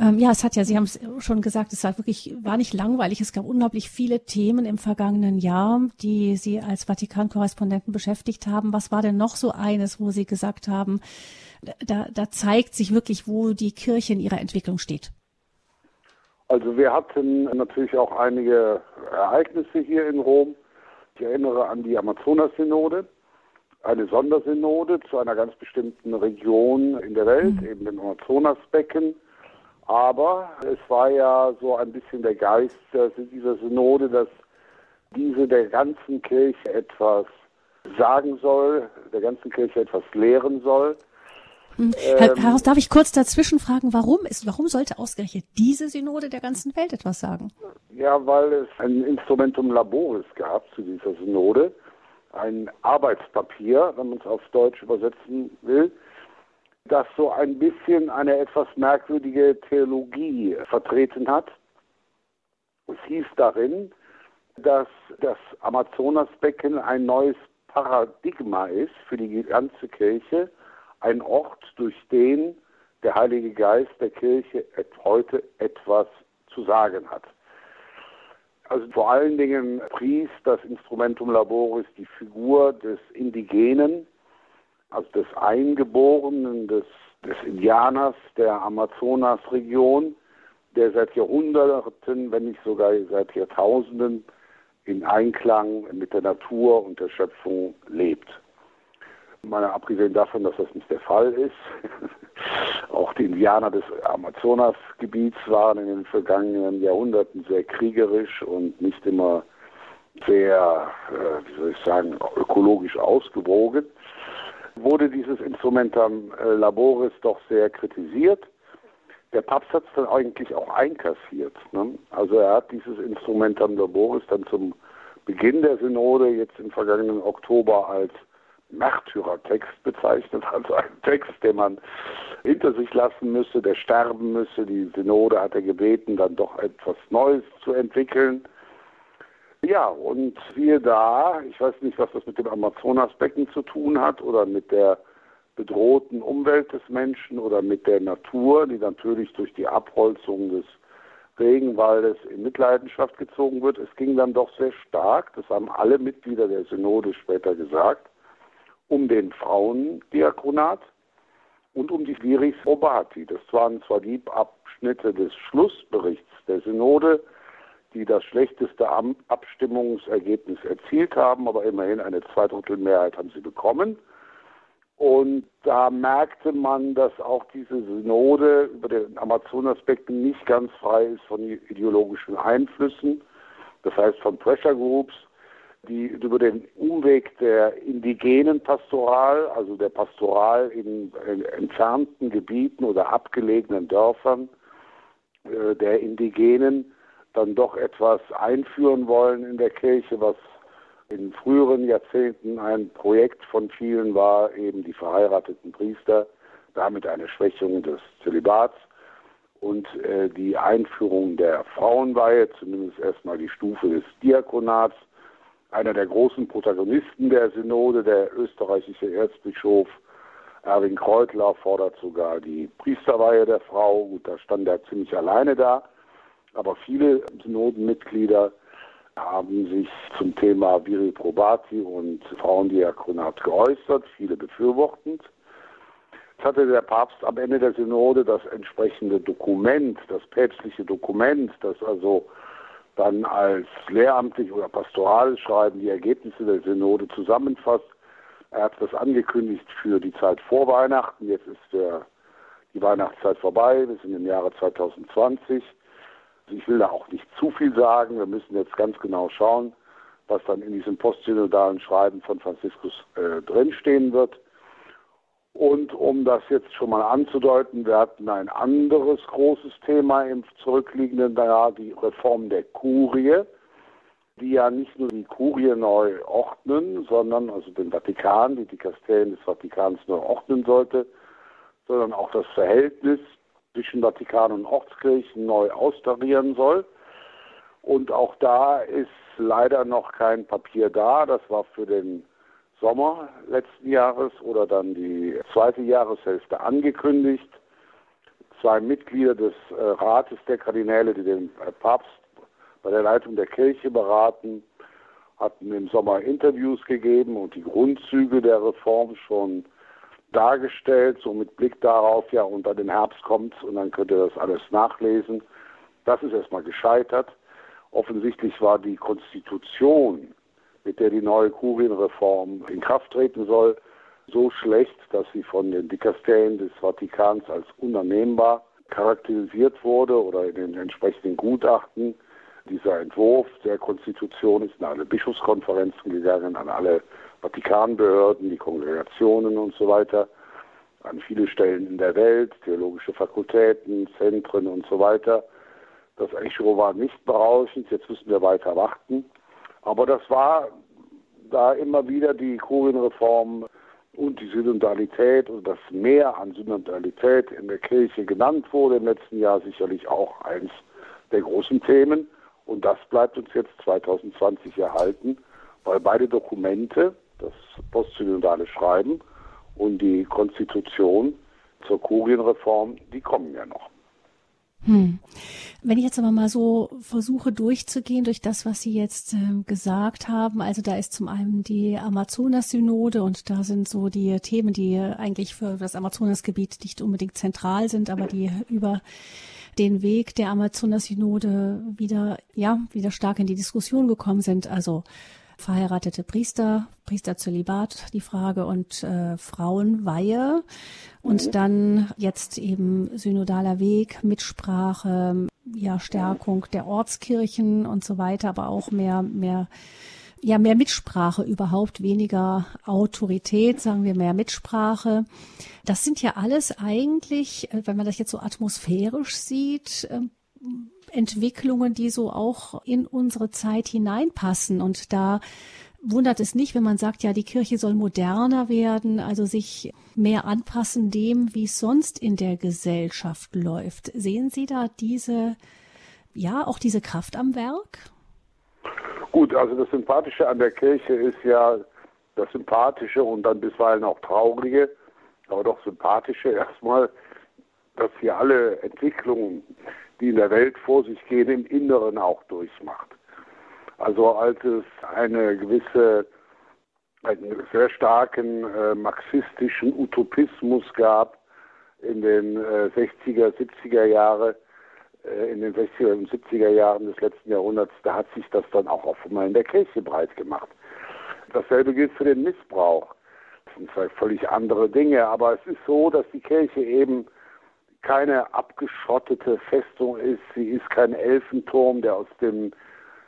ähm, ja, es hat ja, Sie haben es schon gesagt, es war wirklich, war nicht langweilig. Es gab unglaublich viele Themen im vergangenen Jahr, die Sie als Vatikan-Korrespondenten beschäftigt haben. Was war denn noch so eines, wo Sie gesagt haben, da, da zeigt sich wirklich, wo die Kirche in ihrer Entwicklung steht? Also wir hatten natürlich auch einige Ereignisse hier in Rom. Ich erinnere an die Amazonas-Synode, eine Sondersynode zu einer ganz bestimmten Region in der Welt, mhm. eben dem Amazonasbecken. Aber es war ja so ein bisschen der Geist dieser Synode, dass diese der ganzen Kirche etwas sagen soll, der ganzen Kirche etwas lehren soll. Hm. Herr, Herr Haus, darf ich kurz dazwischen fragen, warum ist, warum sollte ausgerechnet diese Synode der ganzen Welt etwas sagen? Ja, weil es ein Instrumentum Laboris gab zu dieser Synode, ein Arbeitspapier, wenn man es auf Deutsch übersetzen will, das so ein bisschen eine etwas merkwürdige Theologie vertreten hat. Es hieß darin, dass das Amazonasbecken ein neues Paradigma ist für die ganze Kirche ein Ort, durch den der Heilige Geist der Kirche heute etwas zu sagen hat. Also vor allen Dingen pries das Instrumentum Laboris die Figur des Indigenen, also des Eingeborenen, des, des Indianers der Amazonasregion, der seit Jahrhunderten, wenn nicht sogar seit Jahrtausenden in Einklang mit der Natur und der Schöpfung lebt. Mal abgesehen davon, dass das nicht der Fall ist. Auch die Indianer des Amazonasgebiets waren in den vergangenen Jahrhunderten sehr kriegerisch und nicht immer sehr, äh, wie soll ich sagen, ökologisch ausgewogen. Wurde dieses Instrumentum äh, Laboris doch sehr kritisiert. Der Papst hat es dann eigentlich auch einkassiert. Ne? Also er hat dieses Instrumentum Laboris dann zum Beginn der Synode jetzt im vergangenen Oktober als Märtyrertext bezeichnet, also ein Text, den man hinter sich lassen müsse, der sterben müsse. Die Synode hat er gebeten, dann doch etwas Neues zu entwickeln. Ja, und siehe da, ich weiß nicht, was das mit dem Amazonasbecken zu tun hat oder mit der bedrohten Umwelt des Menschen oder mit der Natur, die natürlich durch die Abholzung des Regenwaldes in Mitleidenschaft gezogen wird. Es ging dann doch sehr stark, das haben alle Mitglieder der Synode später gesagt, um den Frauendiakonat und um die Viris Probati. Das waren zwar die Abschnitte des Schlussberichts der Synode, die das schlechteste Abstimmungsergebnis erzielt haben, aber immerhin eine Zweidrittelmehrheit haben sie bekommen. Und da merkte man, dass auch diese Synode über den Amazonaspekten nicht ganz frei ist von ideologischen Einflüssen, das heißt von Pressure Groups, die über den Umweg der indigenen Pastoral, also der Pastoral in, in entfernten Gebieten oder abgelegenen Dörfern äh, der Indigenen, dann doch etwas einführen wollen in der Kirche, was in früheren Jahrzehnten ein Projekt von vielen war, eben die verheirateten Priester, damit eine Schwächung des Zölibats und äh, die Einführung der Frauenweihe, zumindest erstmal die Stufe des Diakonats. Einer der großen Protagonisten der Synode, der österreichische Erzbischof Erwin Kreutler, fordert sogar die Priesterweihe der Frau. Gut, da stand er ziemlich alleine da, aber viele Synodenmitglieder haben sich zum Thema Viri Probati und Frauendiakonat geäußert, viele befürwortend. Jetzt hatte der Papst am Ende der Synode das entsprechende Dokument, das päpstliche Dokument, das also dann als lehramtlich oder pastorales Schreiben die Ergebnisse der Synode zusammenfasst. Er hat das angekündigt für die Zeit vor Weihnachten. Jetzt ist der, die Weihnachtszeit vorbei. Wir sind im Jahre 2020. Ich will da auch nicht zu viel sagen. Wir müssen jetzt ganz genau schauen, was dann in diesem postsynodalen Schreiben von Franziskus äh, drinstehen wird. Und um das jetzt schon mal anzudeuten, wir hatten ein anderes großes Thema im zurückliegenden Jahr, die Reform der Kurie, die ja nicht nur die Kurie neu ordnen, sondern also den Vatikan, die Dikasterien des Vatikans neu ordnen sollte, sondern auch das Verhältnis zwischen Vatikan und Ortskirchen neu austarieren soll. Und auch da ist leider noch kein Papier da. Das war für den Sommer letzten Jahres oder dann die zweite Jahreshälfte angekündigt. Zwei Mitglieder des äh, Rates der Kardinäle, die den äh, Papst bei der Leitung der Kirche beraten, hatten im Sommer Interviews gegeben und die Grundzüge der Reform schon dargestellt, so mit Blick darauf, ja, und dann den Herbst kommt und dann könnt ihr das alles nachlesen. Das ist erstmal gescheitert. Offensichtlich war die Konstitution, mit der die neue Kurienreform in Kraft treten soll, so schlecht, dass sie von den Dikasterien des Vatikans als unannehmbar charakterisiert wurde oder in den entsprechenden Gutachten. Dieser Entwurf der Konstitution ist in alle Bischofskonferenzen gegangen, an alle Vatikanbehörden, die Kongregationen und so weiter, an viele Stellen in der Welt, theologische Fakultäten, Zentren und so weiter. Das Echo war nicht berauschend, jetzt müssen wir weiter warten. Aber das war da immer wieder die Kurienreform und die Synodalität und das Mehr an Synodalität in der Kirche genannt wurde im letzten Jahr sicherlich auch eins der großen Themen. Und das bleibt uns jetzt 2020 erhalten, weil beide Dokumente, das postsynodale Schreiben und die Konstitution zur Kurienreform, die kommen ja noch. Hm. Wenn ich jetzt aber mal so versuche durchzugehen durch das, was Sie jetzt äh, gesagt haben, also da ist zum einen die Amazonas-Synode und da sind so die Themen, die eigentlich für das Amazonasgebiet nicht unbedingt zentral sind, aber die über den Weg der Amazonas-Synode wieder, ja, wieder stark in die Diskussion gekommen sind. Also verheiratete Priester, Priesterzölibat, die Frage und äh, Frauenweihe und mhm. dann jetzt eben synodaler Weg, Mitsprache, ja Stärkung der Ortskirchen und so weiter, aber auch mehr mehr ja mehr Mitsprache überhaupt, weniger Autorität, sagen wir mehr Mitsprache. Das sind ja alles eigentlich, äh, wenn man das jetzt so atmosphärisch sieht, ähm, Entwicklungen, die so auch in unsere Zeit hineinpassen. Und da wundert es nicht, wenn man sagt, ja, die Kirche soll moderner werden, also sich mehr anpassen dem, wie es sonst in der Gesellschaft läuft. Sehen Sie da diese, ja, auch diese Kraft am Werk? Gut, also das Sympathische an der Kirche ist ja das Sympathische und dann bisweilen auch Traurige, aber doch Sympathische erstmal, dass hier alle Entwicklungen die in der Welt vor sich gehen, im Inneren auch durchmacht. Also als es eine gewisse, einen sehr starken äh, marxistischen Utopismus gab, in den äh, 60er, 70er Jahre, äh, in den 60er und 70er Jahren des letzten Jahrhunderts, da hat sich das dann auch offenbar in der Kirche breit gemacht. Dasselbe gilt für den Missbrauch. Das sind zwei völlig andere Dinge, aber es ist so, dass die Kirche eben keine abgeschottete Festung ist. Sie ist kein Elfenturm, der aus dem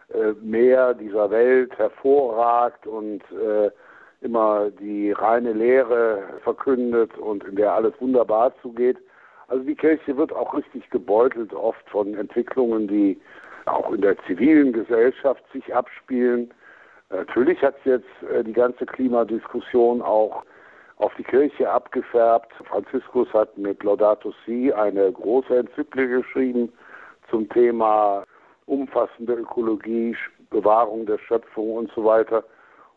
äh, Meer dieser Welt hervorragt und äh, immer die reine Lehre verkündet und in der alles wunderbar zugeht. Also die Kirche wird auch richtig gebeutelt oft von Entwicklungen, die auch in der zivilen Gesellschaft sich abspielen. Natürlich hat jetzt äh, die ganze Klimadiskussion auch auf die Kirche abgefärbt. Franziskus hat mit Laudato Si eine große Enzyklik geschrieben zum Thema umfassende Ökologie, Bewahrung der Schöpfung und so weiter.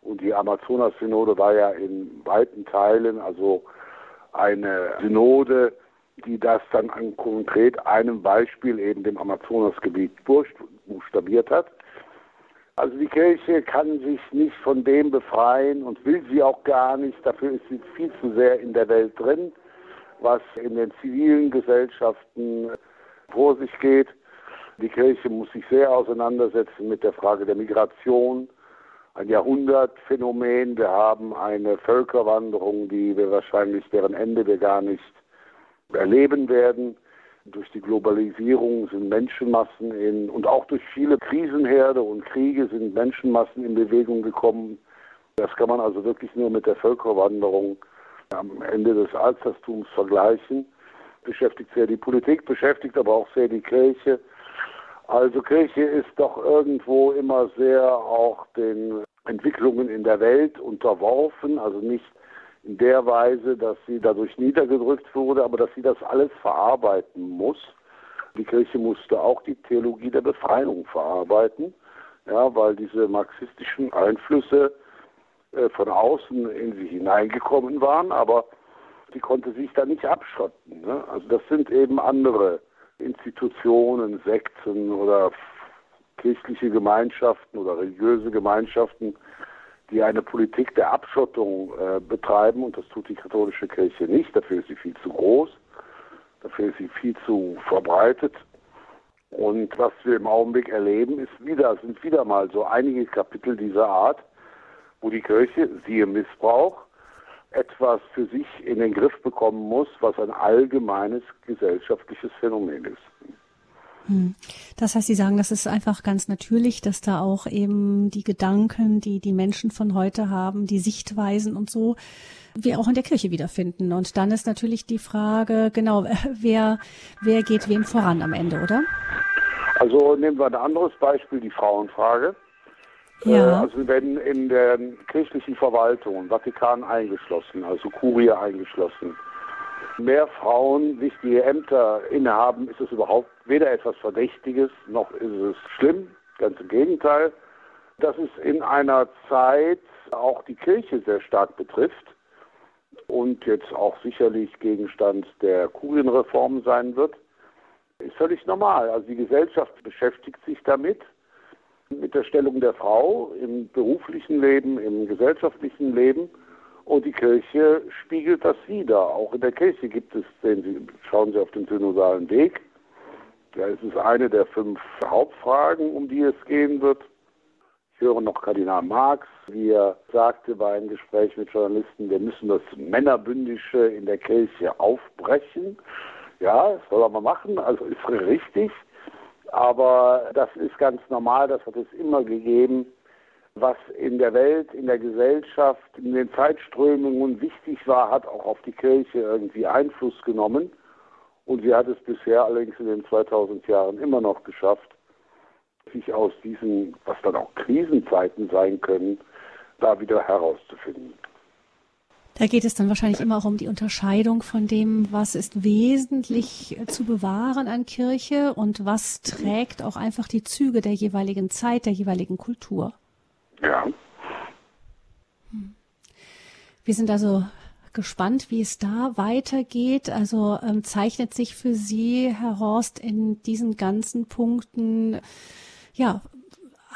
Und die Amazonas-Synode war ja in weiten Teilen also eine Synode, die das dann an konkret einem Beispiel eben dem Amazonasgebiet buchstabiert hat. Also die Kirche kann sich nicht von dem befreien und will sie auch gar nicht. Dafür ist sie viel zu sehr in der Welt drin, was in den zivilen Gesellschaften vor sich geht. Die Kirche muss sich sehr auseinandersetzen mit der Frage der Migration, ein Jahrhundertphänomen. Wir haben eine Völkerwanderung, die wir wahrscheinlich deren Ende wir gar nicht erleben werden. Durch die Globalisierung sind Menschenmassen in, und auch durch viele Krisenherde und Kriege sind Menschenmassen in Bewegung gekommen. Das kann man also wirklich nur mit der Völkerwanderung am Ende des Altertums vergleichen. Beschäftigt sehr die Politik, beschäftigt aber auch sehr die Kirche. Also Kirche ist doch irgendwo immer sehr auch den Entwicklungen in der Welt unterworfen, also nicht in der Weise, dass sie dadurch niedergedrückt wurde, aber dass sie das alles verarbeiten muss. Die Kirche musste auch die Theologie der Befreiung verarbeiten, ja, weil diese marxistischen Einflüsse äh, von außen in sie hineingekommen waren, aber sie konnte sich da nicht abschotten. Ne? Also das sind eben andere Institutionen, Sekten oder kirchliche Gemeinschaften oder religiöse Gemeinschaften, die eine Politik der Abschottung äh, betreiben und das tut die katholische Kirche nicht. Dafür ist sie viel zu groß, dafür ist sie viel zu verbreitet. Und was wir im Augenblick erleben, ist wieder, sind wieder mal so einige Kapitel dieser Art, wo die Kirche, siehe Missbrauch, etwas für sich in den Griff bekommen muss, was ein allgemeines gesellschaftliches Phänomen ist. Hm. Das heißt, Sie sagen, das ist einfach ganz natürlich, dass da auch eben die Gedanken, die die Menschen von heute haben, die Sichtweisen und so, wir auch in der Kirche wiederfinden. Und dann ist natürlich die Frage, genau, wer, wer geht wem voran am Ende, oder? Also nehmen wir ein anderes Beispiel, die Frauenfrage. Ja. Äh, also wenn in der kirchlichen Verwaltung, Vatikan eingeschlossen, also Kurie eingeschlossen, mehr Frauen wichtige Ämter innehaben, ist es überhaupt weder etwas Verdächtiges noch ist es schlimm. Ganz im Gegenteil. Dass es in einer Zeit auch die Kirche sehr stark betrifft und jetzt auch sicherlich Gegenstand der Kurienreform sein wird, ist völlig normal. Also die Gesellschaft beschäftigt sich damit, mit der Stellung der Frau im beruflichen Leben, im gesellschaftlichen Leben. Und die Kirche spiegelt das wider. Auch in der Kirche gibt es, Sie, schauen Sie auf den synodalen Weg. Es ist eine der fünf Hauptfragen, um die es gehen wird. Ich höre noch Kardinal Marx, wie er sagte bei einem Gespräch mit Journalisten, wir müssen das Männerbündische in der Kirche aufbrechen. Ja, das soll er mal machen, also ist richtig. Aber das ist ganz normal, das hat es immer gegeben was in der Welt, in der Gesellschaft, in den Zeitströmungen wichtig war, hat auch auf die Kirche irgendwie Einfluss genommen. Und sie hat es bisher allerdings in den 2000 Jahren immer noch geschafft, sich aus diesen, was dann auch Krisenzeiten sein können, da wieder herauszufinden. Da geht es dann wahrscheinlich immer auch um die Unterscheidung von dem, was ist wesentlich zu bewahren an Kirche und was trägt auch einfach die Züge der jeweiligen Zeit, der jeweiligen Kultur. Ja. Wir sind also gespannt, wie es da weitergeht. Also ähm, zeichnet sich für Sie, Herr Horst, in diesen ganzen Punkten ja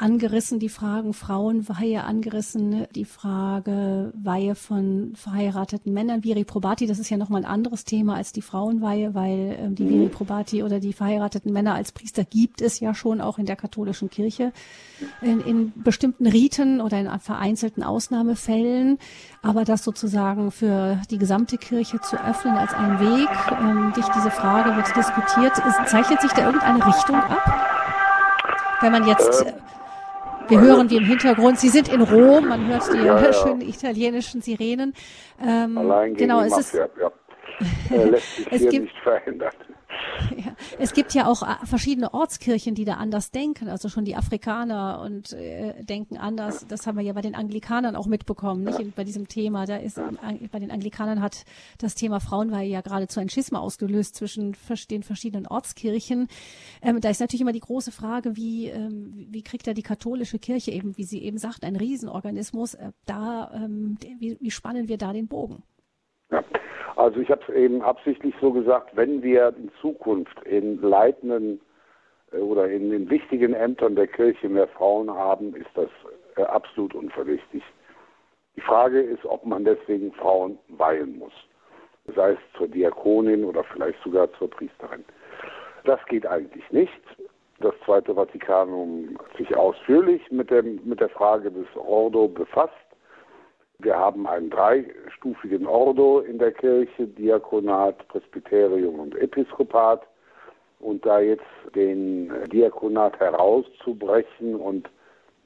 angerissen, die Fragen Frauenweihe angerissen, die Frage Weihe von verheirateten Männern, Viri Probati, das ist ja nochmal ein anderes Thema als die Frauenweihe, weil ähm, die Viri Probati oder die verheirateten Männer als Priester gibt es ja schon auch in der katholischen Kirche. In, in bestimmten Riten oder in vereinzelten Ausnahmefällen, aber das sozusagen für die gesamte Kirche zu öffnen als einen Weg, ähm, durch diese Frage wird diskutiert, zeichnet sich da irgendeine Richtung ab? Wenn man jetzt ähm, wir hören die im Hintergrund. Sie sind in Rom. Man hört die ja, ja. schönen italienischen Sirenen. Ähm, Allein gegen genau, es ist, ja. Äh, lässt sich es hier gibt, nicht verhindern. Ja. Es gibt ja auch äh, verschiedene Ortskirchen, die da anders denken. Also schon die Afrikaner und äh, denken anders. Das haben wir ja bei den Anglikanern auch mitbekommen, nicht bei diesem Thema. Da ist ja. bei den Anglikanern hat das Thema Frauenweihe ja geradezu ein Schisma ausgelöst zwischen den verschiedenen Ortskirchen. Ähm, da ist natürlich immer die große Frage, wie ähm, wie kriegt da die katholische Kirche eben, wie sie eben sagt, ein Riesenorganismus. Äh, da ähm, wie, wie spannen wir da den Bogen? Ja. Also ich habe es eben absichtlich so gesagt, wenn wir in Zukunft in leitenden äh, oder in den wichtigen Ämtern der Kirche mehr Frauen haben, ist das äh, absolut unverdächtig. Die Frage ist, ob man deswegen Frauen weihen muss, sei es zur Diakonin oder vielleicht sogar zur Priesterin. Das geht eigentlich nicht. Das Zweite Vatikanum hat sich ausführlich mit, dem, mit der Frage des Ordo befasst. Wir haben einen dreistufigen Ordo in der Kirche, Diakonat, Presbyterium und Episkopat. Und da jetzt den Diakonat herauszubrechen und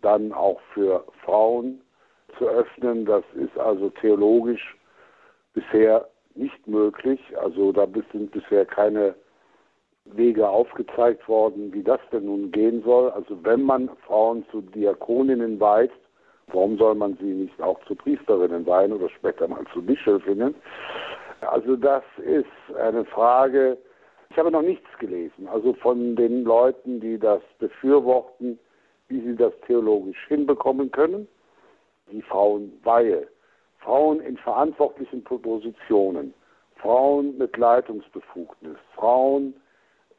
dann auch für Frauen zu öffnen, das ist also theologisch bisher nicht möglich. Also da sind bisher keine Wege aufgezeigt worden, wie das denn nun gehen soll. Also wenn man Frauen zu Diakoninnen weiht, Warum soll man sie nicht auch zu Priesterinnen weihen oder später mal zu Bischöfinnen? Also das ist eine Frage, ich habe noch nichts gelesen, also von den Leuten, die das befürworten, wie sie das theologisch hinbekommen können. Die Frauenweihe, Frauen in verantwortlichen Positionen, Frauen mit Leitungsbefugnis, Frauen,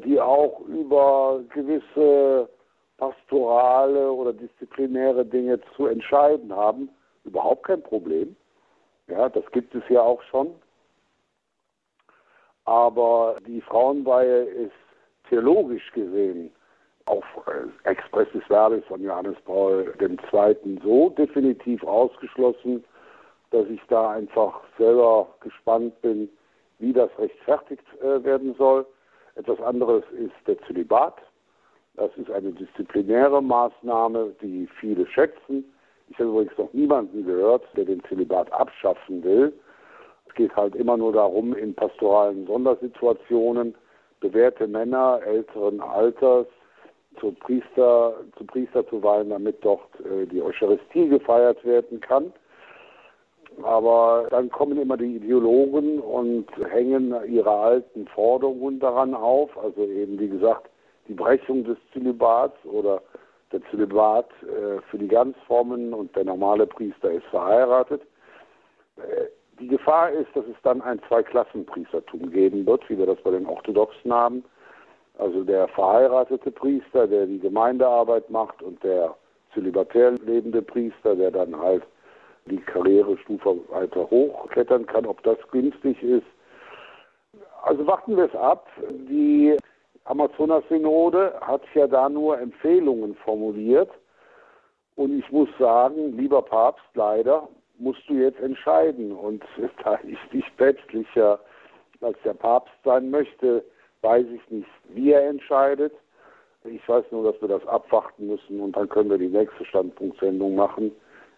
die auch über gewisse pastorale oder disziplinäre Dinge zu entscheiden haben, überhaupt kein Problem. Ja, das gibt es ja auch schon. Aber die Frauenweihe ist theologisch gesehen auf äh, Expressis Verbis von Johannes Paul II. so definitiv ausgeschlossen, dass ich da einfach selber gespannt bin, wie das rechtfertigt äh, werden soll. Etwas anderes ist der Zölibat. Das ist eine disziplinäre Maßnahme, die viele schätzen. Ich habe übrigens noch niemanden gehört, der den Zölibat abschaffen will. Es geht halt immer nur darum, in pastoralen Sondersituationen bewährte Männer älteren Alters zum Priester, zum Priester zu weihen, damit dort äh, die Eucharistie gefeiert werden kann. Aber dann kommen immer die Ideologen und hängen ihre alten Forderungen daran auf. Also eben, wie gesagt, die Brechung des Zölibats oder der Zölibat äh, für die Ganzformen und der normale Priester ist verheiratet. Äh, die Gefahr ist, dass es dann ein Zweiklassenpriestertum geben wird, wie wir das bei den Orthodoxen haben. Also der verheiratete Priester, der die Gemeindearbeit macht und der zölibatär lebende Priester, der dann halt die Karrierestufe weiter hochklettern kann, ob das günstig ist. Also warten wir es ab. Die Amazonas-Synode hat ja da nur Empfehlungen formuliert. Und ich muss sagen, lieber Papst, leider musst du jetzt entscheiden. Und da ich nicht päpstlicher als der Papst sein möchte, weiß ich nicht, wie er entscheidet. Ich weiß nur, dass wir das abwarten müssen und dann können wir die nächste Standpunktsendung machen.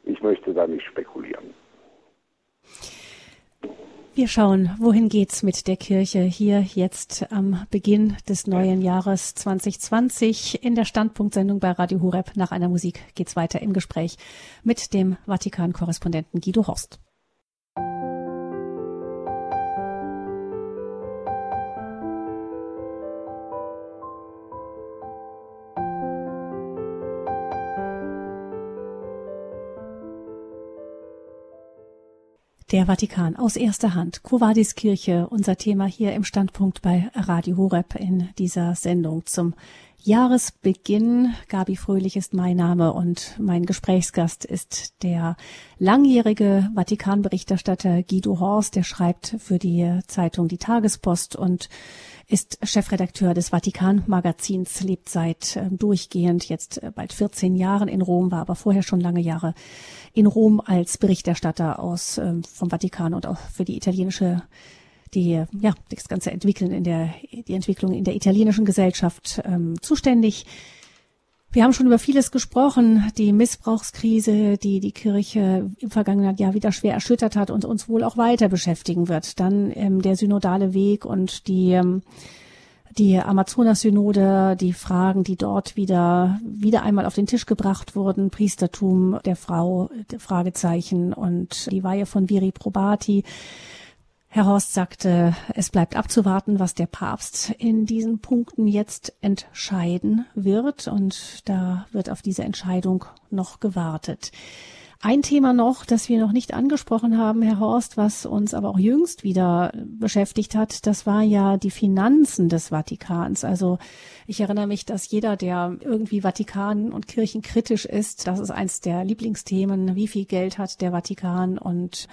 Ich möchte da nicht spekulieren. Wir schauen, wohin geht's mit der Kirche hier jetzt am Beginn des neuen Jahres 2020 in der Standpunktsendung bei Radio Hureb. Nach einer Musik geht's weiter im Gespräch mit dem Vatikan-Korrespondenten Guido Horst. Der Vatikan aus erster Hand. Quo Vadis Kirche, unser Thema hier im Standpunkt bei Radio Horeb in dieser Sendung zum Jahresbeginn. Gabi Fröhlich ist mein Name und mein Gesprächsgast ist der langjährige Vatikanberichterstatter Guido Horst. Der schreibt für die Zeitung Die Tagespost und ist Chefredakteur des Vatikan-Magazins, lebt seit äh, durchgehend jetzt äh, bald 14 Jahren in Rom, war aber vorher schon lange Jahre in Rom als Berichterstatter aus äh, vom Vatikan und auch für die italienische die ja das ganze Entwickeln in der die Entwicklung in der italienischen Gesellschaft ähm, zuständig. Wir haben schon über vieles gesprochen, die Missbrauchskrise, die die Kirche im vergangenen Jahr wieder schwer erschüttert hat und uns wohl auch weiter beschäftigen wird. Dann ähm, der synodale Weg und die ähm, die Amazonas-Synode, die Fragen, die dort wieder, wieder einmal auf den Tisch gebracht wurden, Priestertum der Frau, Fragezeichen und die Weihe von Viri Probati. Herr Horst sagte, es bleibt abzuwarten, was der Papst in diesen Punkten jetzt entscheiden wird. Und da wird auf diese Entscheidung noch gewartet. Ein Thema noch, das wir noch nicht angesprochen haben, Herr Horst, was uns aber auch jüngst wieder beschäftigt hat, das war ja die Finanzen des Vatikans. Also ich erinnere mich, dass jeder, der irgendwie Vatikan und Kirchen kritisch ist, das ist eins der Lieblingsthemen. Wie viel Geld hat der Vatikan und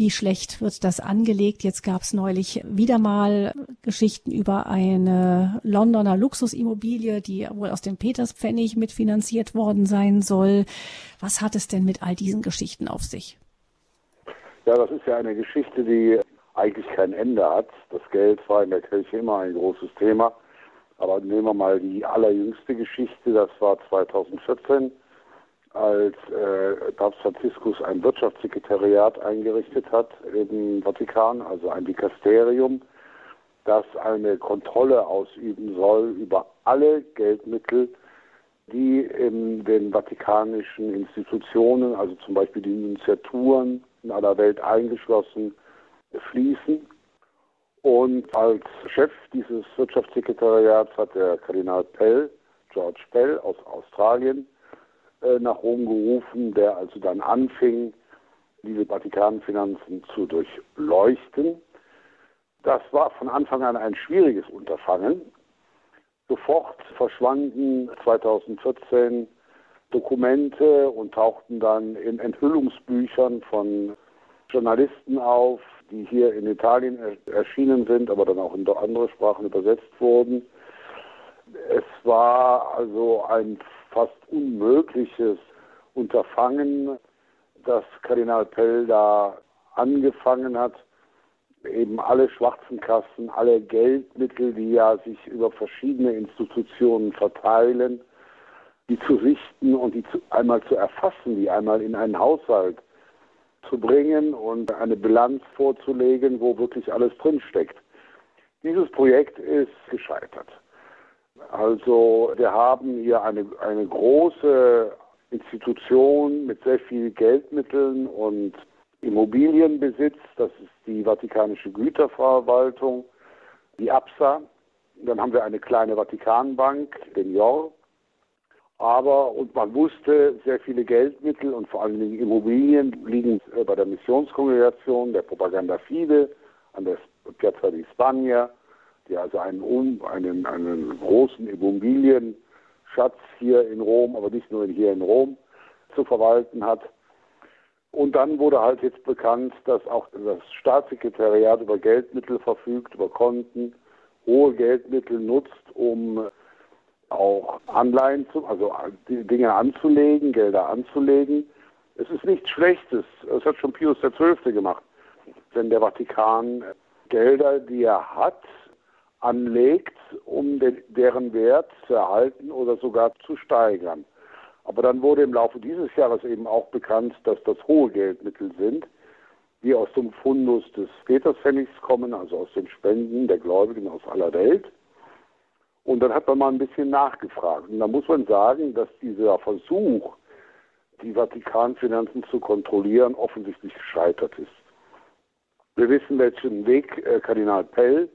wie schlecht wird das angelegt. Jetzt gab es neulich wieder mal Geschichten über eine Londoner Luxusimmobilie, die wohl aus dem Peterspfennig mitfinanziert worden sein soll. Was hat es denn mit all diesen Geschichten auf sich? Ja, das ist ja eine Geschichte, die eigentlich kein Ende hat. Das Geld war in der Kirche immer ein großes Thema. Aber nehmen wir mal die allerjüngste Geschichte, das war 2014 als äh, Papst Franziskus ein Wirtschaftssekretariat eingerichtet hat im Vatikan, also ein Dikasterium, das eine Kontrolle ausüben soll über alle Geldmittel, die in den vatikanischen Institutionen, also zum Beispiel die Initiaturen in aller Welt eingeschlossen, fließen. Und als Chef dieses Wirtschaftssekretariats hat der Kardinal Pell, George Pell aus Australien, nach Rom gerufen, der also dann anfing, diese Vatikanfinanzen zu durchleuchten. Das war von Anfang an ein schwieriges Unterfangen. Sofort verschwanden 2014 Dokumente und tauchten dann in Enthüllungsbüchern von Journalisten auf, die hier in Italien erschienen sind, aber dann auch in andere Sprachen übersetzt wurden. Es war also ein fast unmögliches Unterfangen, das Kardinal Pell da angefangen hat, eben alle schwarzen Kassen, alle Geldmittel, die ja sich über verschiedene Institutionen verteilen, die zu sichten und die zu, einmal zu erfassen, die einmal in einen Haushalt zu bringen und eine Bilanz vorzulegen, wo wirklich alles drinsteckt. Dieses Projekt ist gescheitert. Also wir haben hier eine, eine große Institution mit sehr viel Geldmitteln und Immobilienbesitz. Das ist die Vatikanische Güterverwaltung, die APSA. Dann haben wir eine kleine Vatikanbank, den JOR. Aber, und man wusste, sehr viele Geldmittel und vor allem Immobilien liegen bei der Missionskongregation der Propaganda Fide an der Piazza di Spagna die also einen, einen, einen großen Immobilienschatz hier in Rom, aber nicht nur hier in Rom, zu verwalten hat. Und dann wurde halt jetzt bekannt, dass auch das Staatssekretariat über Geldmittel verfügt, über Konten, hohe Geldmittel nutzt, um auch Anleihen zu, also Dinge anzulegen, Gelder anzulegen. Es ist nichts Schlechtes. Das hat schon Pius XII. gemacht. Wenn der Vatikan Gelder, die er hat, anlegt, um den, deren Wert zu erhalten oder sogar zu steigern. Aber dann wurde im Laufe dieses Jahres eben auch bekannt, dass das hohe Geldmittel sind, die aus dem Fundus des Peterspfennigs kommen, also aus den Spenden der Gläubigen aus aller Welt. Und dann hat man mal ein bisschen nachgefragt. Und da muss man sagen, dass dieser Versuch, die Vatikanfinanzen zu kontrollieren, offensichtlich gescheitert ist. Wir wissen, welchen Weg äh, Kardinal Pell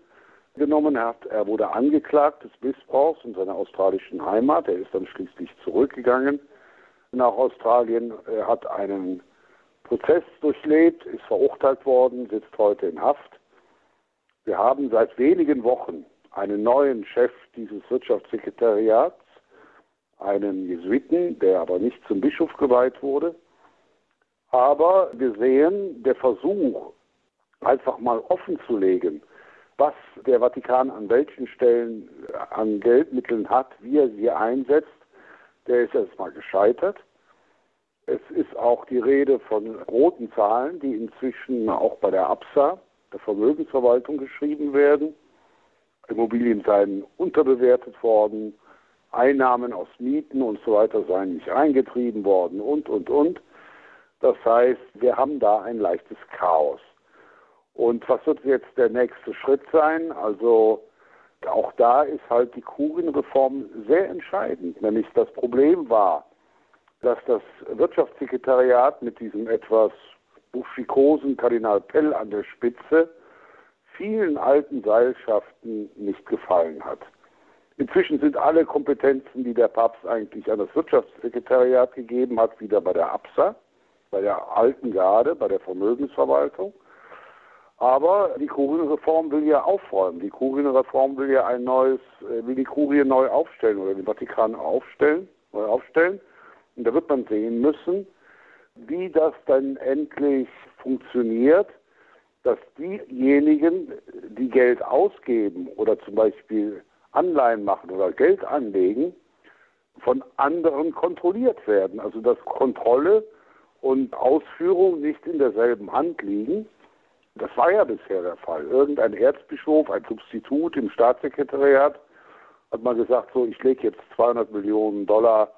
genommen hat. Er wurde angeklagt des Missbrauchs in seiner australischen Heimat. Er ist dann schließlich zurückgegangen nach Australien, er hat einen Prozess durchlebt, ist verurteilt worden, sitzt heute in Haft. Wir haben seit wenigen Wochen einen neuen Chef dieses Wirtschaftssekretariats, einen Jesuiten, der aber nicht zum Bischof geweiht wurde. Aber wir sehen, der Versuch, einfach mal offen zu legen, was der Vatikan an welchen Stellen an Geldmitteln hat, wie er sie einsetzt, der ist erstmal gescheitert. Es ist auch die Rede von roten Zahlen, die inzwischen auch bei der APSA, der Vermögensverwaltung, geschrieben werden. Immobilien seien unterbewertet worden, Einnahmen aus Mieten und so weiter seien nicht eingetrieben worden und, und, und. Das heißt, wir haben da ein leichtes Chaos. Und was wird jetzt der nächste Schritt sein? Also auch da ist halt die Kurienreform sehr entscheidend. Nämlich das Problem war, dass das Wirtschaftssekretariat mit diesem etwas buschikosen Kardinal Pell an der Spitze vielen alten Seilschaften nicht gefallen hat. Inzwischen sind alle Kompetenzen, die der Papst eigentlich an das Wirtschaftssekretariat gegeben hat, wieder bei der APSA, bei der alten Garde, bei der Vermögensverwaltung. Aber die Kurienreform will ja aufräumen. Die Kurienreform will ja ein neues, äh, will die Kurie neu aufstellen oder den Vatikan aufstellen, neu aufstellen. Und da wird man sehen müssen, wie das dann endlich funktioniert, dass diejenigen, die Geld ausgeben oder zum Beispiel Anleihen machen oder Geld anlegen, von anderen kontrolliert werden. Also dass Kontrolle und Ausführung nicht in derselben Hand liegen. Das war ja bisher der Fall. Irgendein Erzbischof, ein Substitut im Staatssekretariat, hat mal gesagt, so ich lege jetzt 200 Millionen Dollar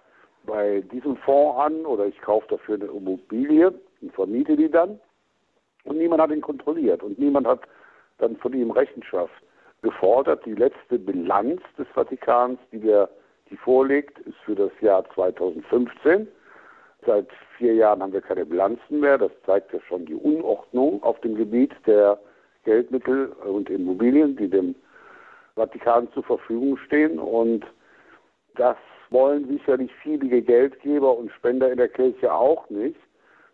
bei diesem Fonds an oder ich kaufe dafür eine Immobilie und vermiete die dann. Und niemand hat ihn kontrolliert und niemand hat dann von ihm Rechenschaft gefordert. Die letzte Bilanz des Vatikans, die wir die vorliegt, ist für das Jahr 2015. Seit vier Jahren haben wir keine Bilanzen mehr. Das zeigt ja schon die Unordnung auf dem Gebiet der Geldmittel und Immobilien, die dem Vatikan zur Verfügung stehen. Und das wollen sicherlich viele Geldgeber und Spender in der Kirche auch nicht,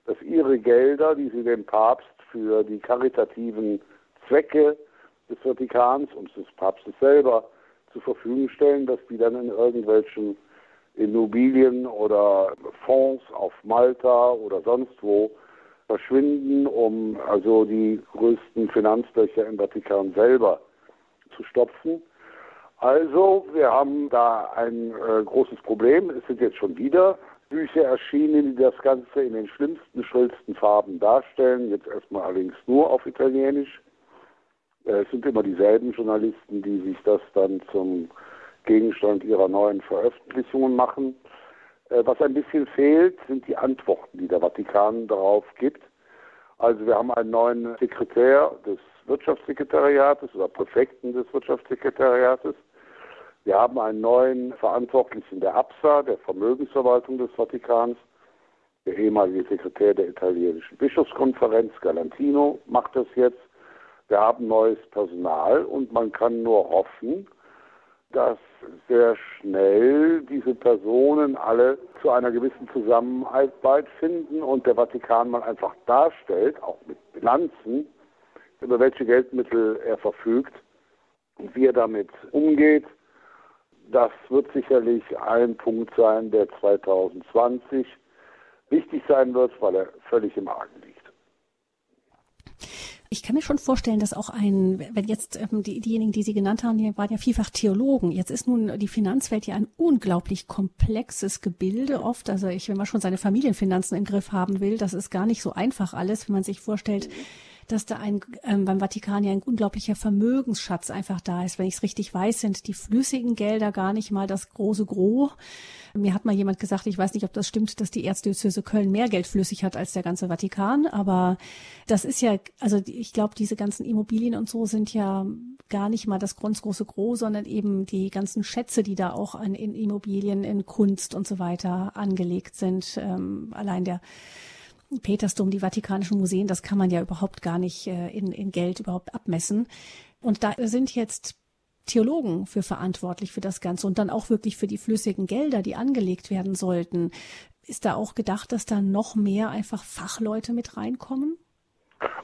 dass ihre Gelder, die sie dem Papst für die karitativen Zwecke des Vatikans und des Papstes selber zur Verfügung stellen, dass die dann in irgendwelchen Immobilien oder Fonds auf Malta oder sonst wo verschwinden, um also die größten Finanzlöcher im Vatikan selber zu stopfen. Also, wir haben da ein äh, großes Problem. Es sind jetzt schon wieder Bücher erschienen, die das Ganze in den schlimmsten, schrillsten Farben darstellen. Jetzt erstmal allerdings nur auf Italienisch. Äh, es sind immer dieselben Journalisten, die sich das dann zum Gegenstand ihrer neuen Veröffentlichungen machen. Äh, was ein bisschen fehlt, sind die Antworten, die der Vatikan darauf gibt. Also wir haben einen neuen Sekretär des Wirtschaftssekretariates oder Präfekten des Wirtschaftssekretariates. Wir haben einen neuen Verantwortlichen der APSA, der Vermögensverwaltung des Vatikans. Der ehemalige Sekretär der italienischen Bischofskonferenz, Galantino, macht das jetzt. Wir haben neues Personal und man kann nur hoffen, dass sehr schnell diese Personen alle zu einer gewissen Zusammenarbeit finden und der Vatikan mal einfach darstellt, auch mit Bilanzen, über welche Geldmittel er verfügt und wie er damit umgeht. Das wird sicherlich ein Punkt sein, der 2020 wichtig sein wird, weil er völlig im Argen liegt. Ich kann mir schon vorstellen, dass auch ein, wenn jetzt ähm, die, diejenigen, die Sie genannt haben, die waren ja vielfach Theologen. Jetzt ist nun die Finanzwelt ja ein unglaublich komplexes Gebilde oft. Also ich, wenn man schon seine Familienfinanzen im Griff haben will, das ist gar nicht so einfach alles, wenn man sich vorstellt, dass da ein ähm, beim Vatikan ja ein unglaublicher Vermögensschatz einfach da ist. Wenn ich es richtig weiß, sind die flüssigen Gelder gar nicht mal das große Gros. Mir hat mal jemand gesagt, ich weiß nicht, ob das stimmt, dass die Erzdiözese Köln mehr Geld flüssig hat als der ganze Vatikan, aber das ist ja, also ich glaube, diese ganzen Immobilien und so sind ja gar nicht mal das große Gros, sondern eben die ganzen Schätze, die da auch an, in Immobilien, in Kunst und so weiter angelegt sind. Ähm, allein der Petersdom, die Vatikanischen Museen, das kann man ja überhaupt gar nicht äh, in, in Geld überhaupt abmessen. Und da sind jetzt Theologen für verantwortlich für das Ganze und dann auch wirklich für die flüssigen Gelder, die angelegt werden sollten. Ist da auch gedacht, dass da noch mehr einfach Fachleute mit reinkommen?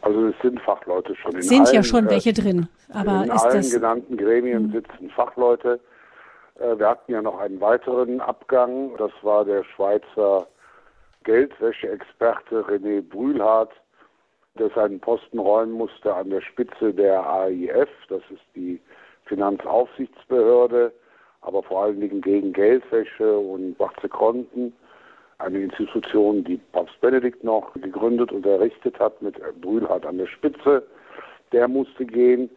Also es sind Fachleute schon in Sind allen, ja schon äh, welche drin, aber in ist allen das genannten Gremien hm. sitzen Fachleute. Äh, wir hatten ja noch einen weiteren Abgang, das war der Schweizer Geldwäscheexperte René Brühlhardt, der seinen Posten räumen musste an der Spitze der AIF, das ist die Finanzaufsichtsbehörde, aber vor allen Dingen gegen Geldwäsche und schwarze Konten. Eine Institution, die Papst Benedikt noch gegründet und errichtet hat, mit Brühlhardt an der Spitze. Der musste gehen.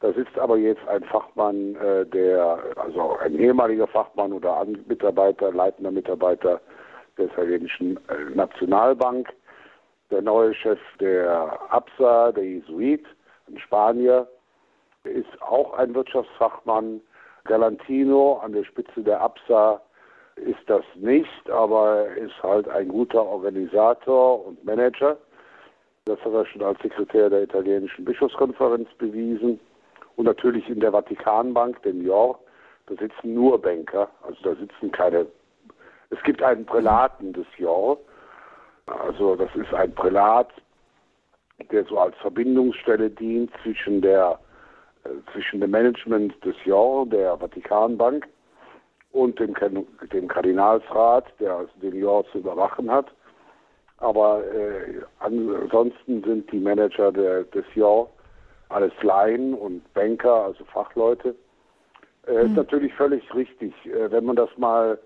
Da sitzt aber jetzt ein Fachmann, äh, der, also ein ehemaliger Fachmann oder Mitarbeiter, leitender Mitarbeiter der italienischen äh, Nationalbank, der neue Chef der ABSA, der Jesuit, ein Spanier, ist auch ein Wirtschaftsfachmann. Galantino an der Spitze der ABSA ist das nicht, aber ist halt ein guter Organisator und Manager. Das hat er schon als Sekretär der italienischen Bischofskonferenz bewiesen. Und natürlich in der Vatikanbank, dem JOR, da sitzen nur Banker, also da sitzen keine. Es gibt einen Prälaten des JOR, also das ist ein Prälat, der so als Verbindungsstelle dient zwischen der äh, zwischen dem Management des JOR, der Vatikanbank, und dem, dem Kardinalsrat, der also den JOR zu überwachen hat. Aber äh, ansonsten sind die Manager der, des JOR alles Laien und Banker, also Fachleute. Äh, mhm. Ist natürlich völlig richtig, äh, wenn man das mal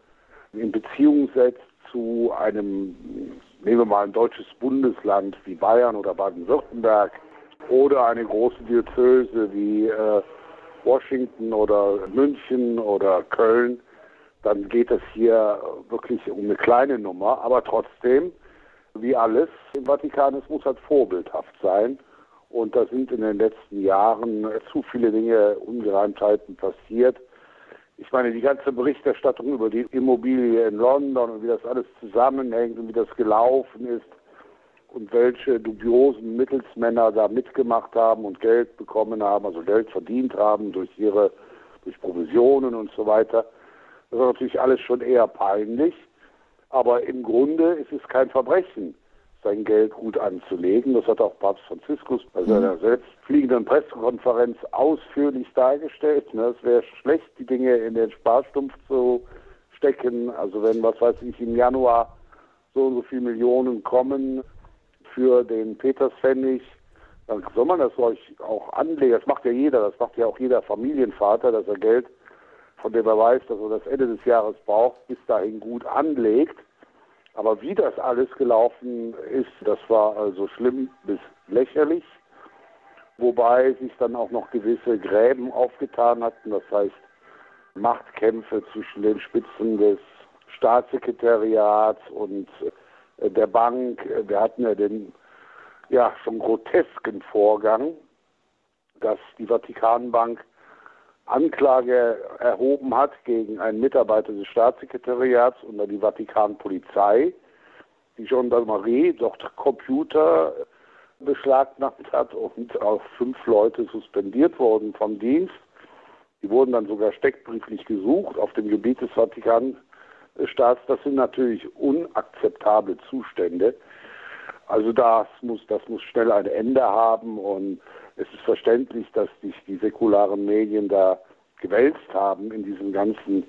in Beziehung setzt zu einem, nehmen wir mal ein deutsches Bundesland wie Bayern oder Baden-Württemberg oder eine große Diözese wie äh, Washington oder München oder Köln, dann geht es hier wirklich um eine kleine Nummer, aber trotzdem, wie alles im Vatikan, es muss halt vorbildhaft sein. Und da sind in den letzten Jahren zu viele Dinge, Ungereimtheiten passiert. Ich meine, die ganze Berichterstattung über die Immobilie in London und wie das alles zusammenhängt und wie das gelaufen ist und welche dubiosen Mittelsmänner da mitgemacht haben und Geld bekommen haben, also Geld verdient haben durch ihre, durch Provisionen und so weiter. Das ist natürlich alles schon eher peinlich. Aber im Grunde ist es kein Verbrechen sein Geld gut anzulegen. Das hat auch Papst Franziskus bei seiner mhm. selbst fliegenden Pressekonferenz ausführlich dargestellt. Ne, es wäre schlecht, die Dinge in den Sparstumpf zu stecken. Also wenn, was weiß ich, im Januar so und so viele Millionen kommen für den Peterspfennig, dann soll man das euch auch anlegen. Das macht ja jeder, das macht ja auch jeder Familienvater, dass er Geld, von dem er weiß, dass er das Ende des Jahres braucht, bis dahin gut anlegt. Aber wie das alles gelaufen ist, das war also schlimm bis lächerlich, wobei sich dann auch noch gewisse Gräben aufgetan hatten, das heißt Machtkämpfe zwischen den Spitzen des Staatssekretariats und äh, der Bank. Wir hatten ja den ja schon grotesken Vorgang, dass die Vatikanbank Anklage erhoben hat gegen einen Mitarbeiter des Staatssekretariats unter die Vatikanpolizei, die Gendarmerie dort Computer beschlagnahmt hat und auch fünf Leute suspendiert wurden vom Dienst. Die wurden dann sogar steckbrieflich gesucht auf dem Gebiet des Vatikanstaats. Das sind natürlich unakzeptable Zustände. Also das muss, das muss schnell ein Ende haben und es ist verständlich, dass sich die säkularen Medien da gewälzt haben in diesen ganzen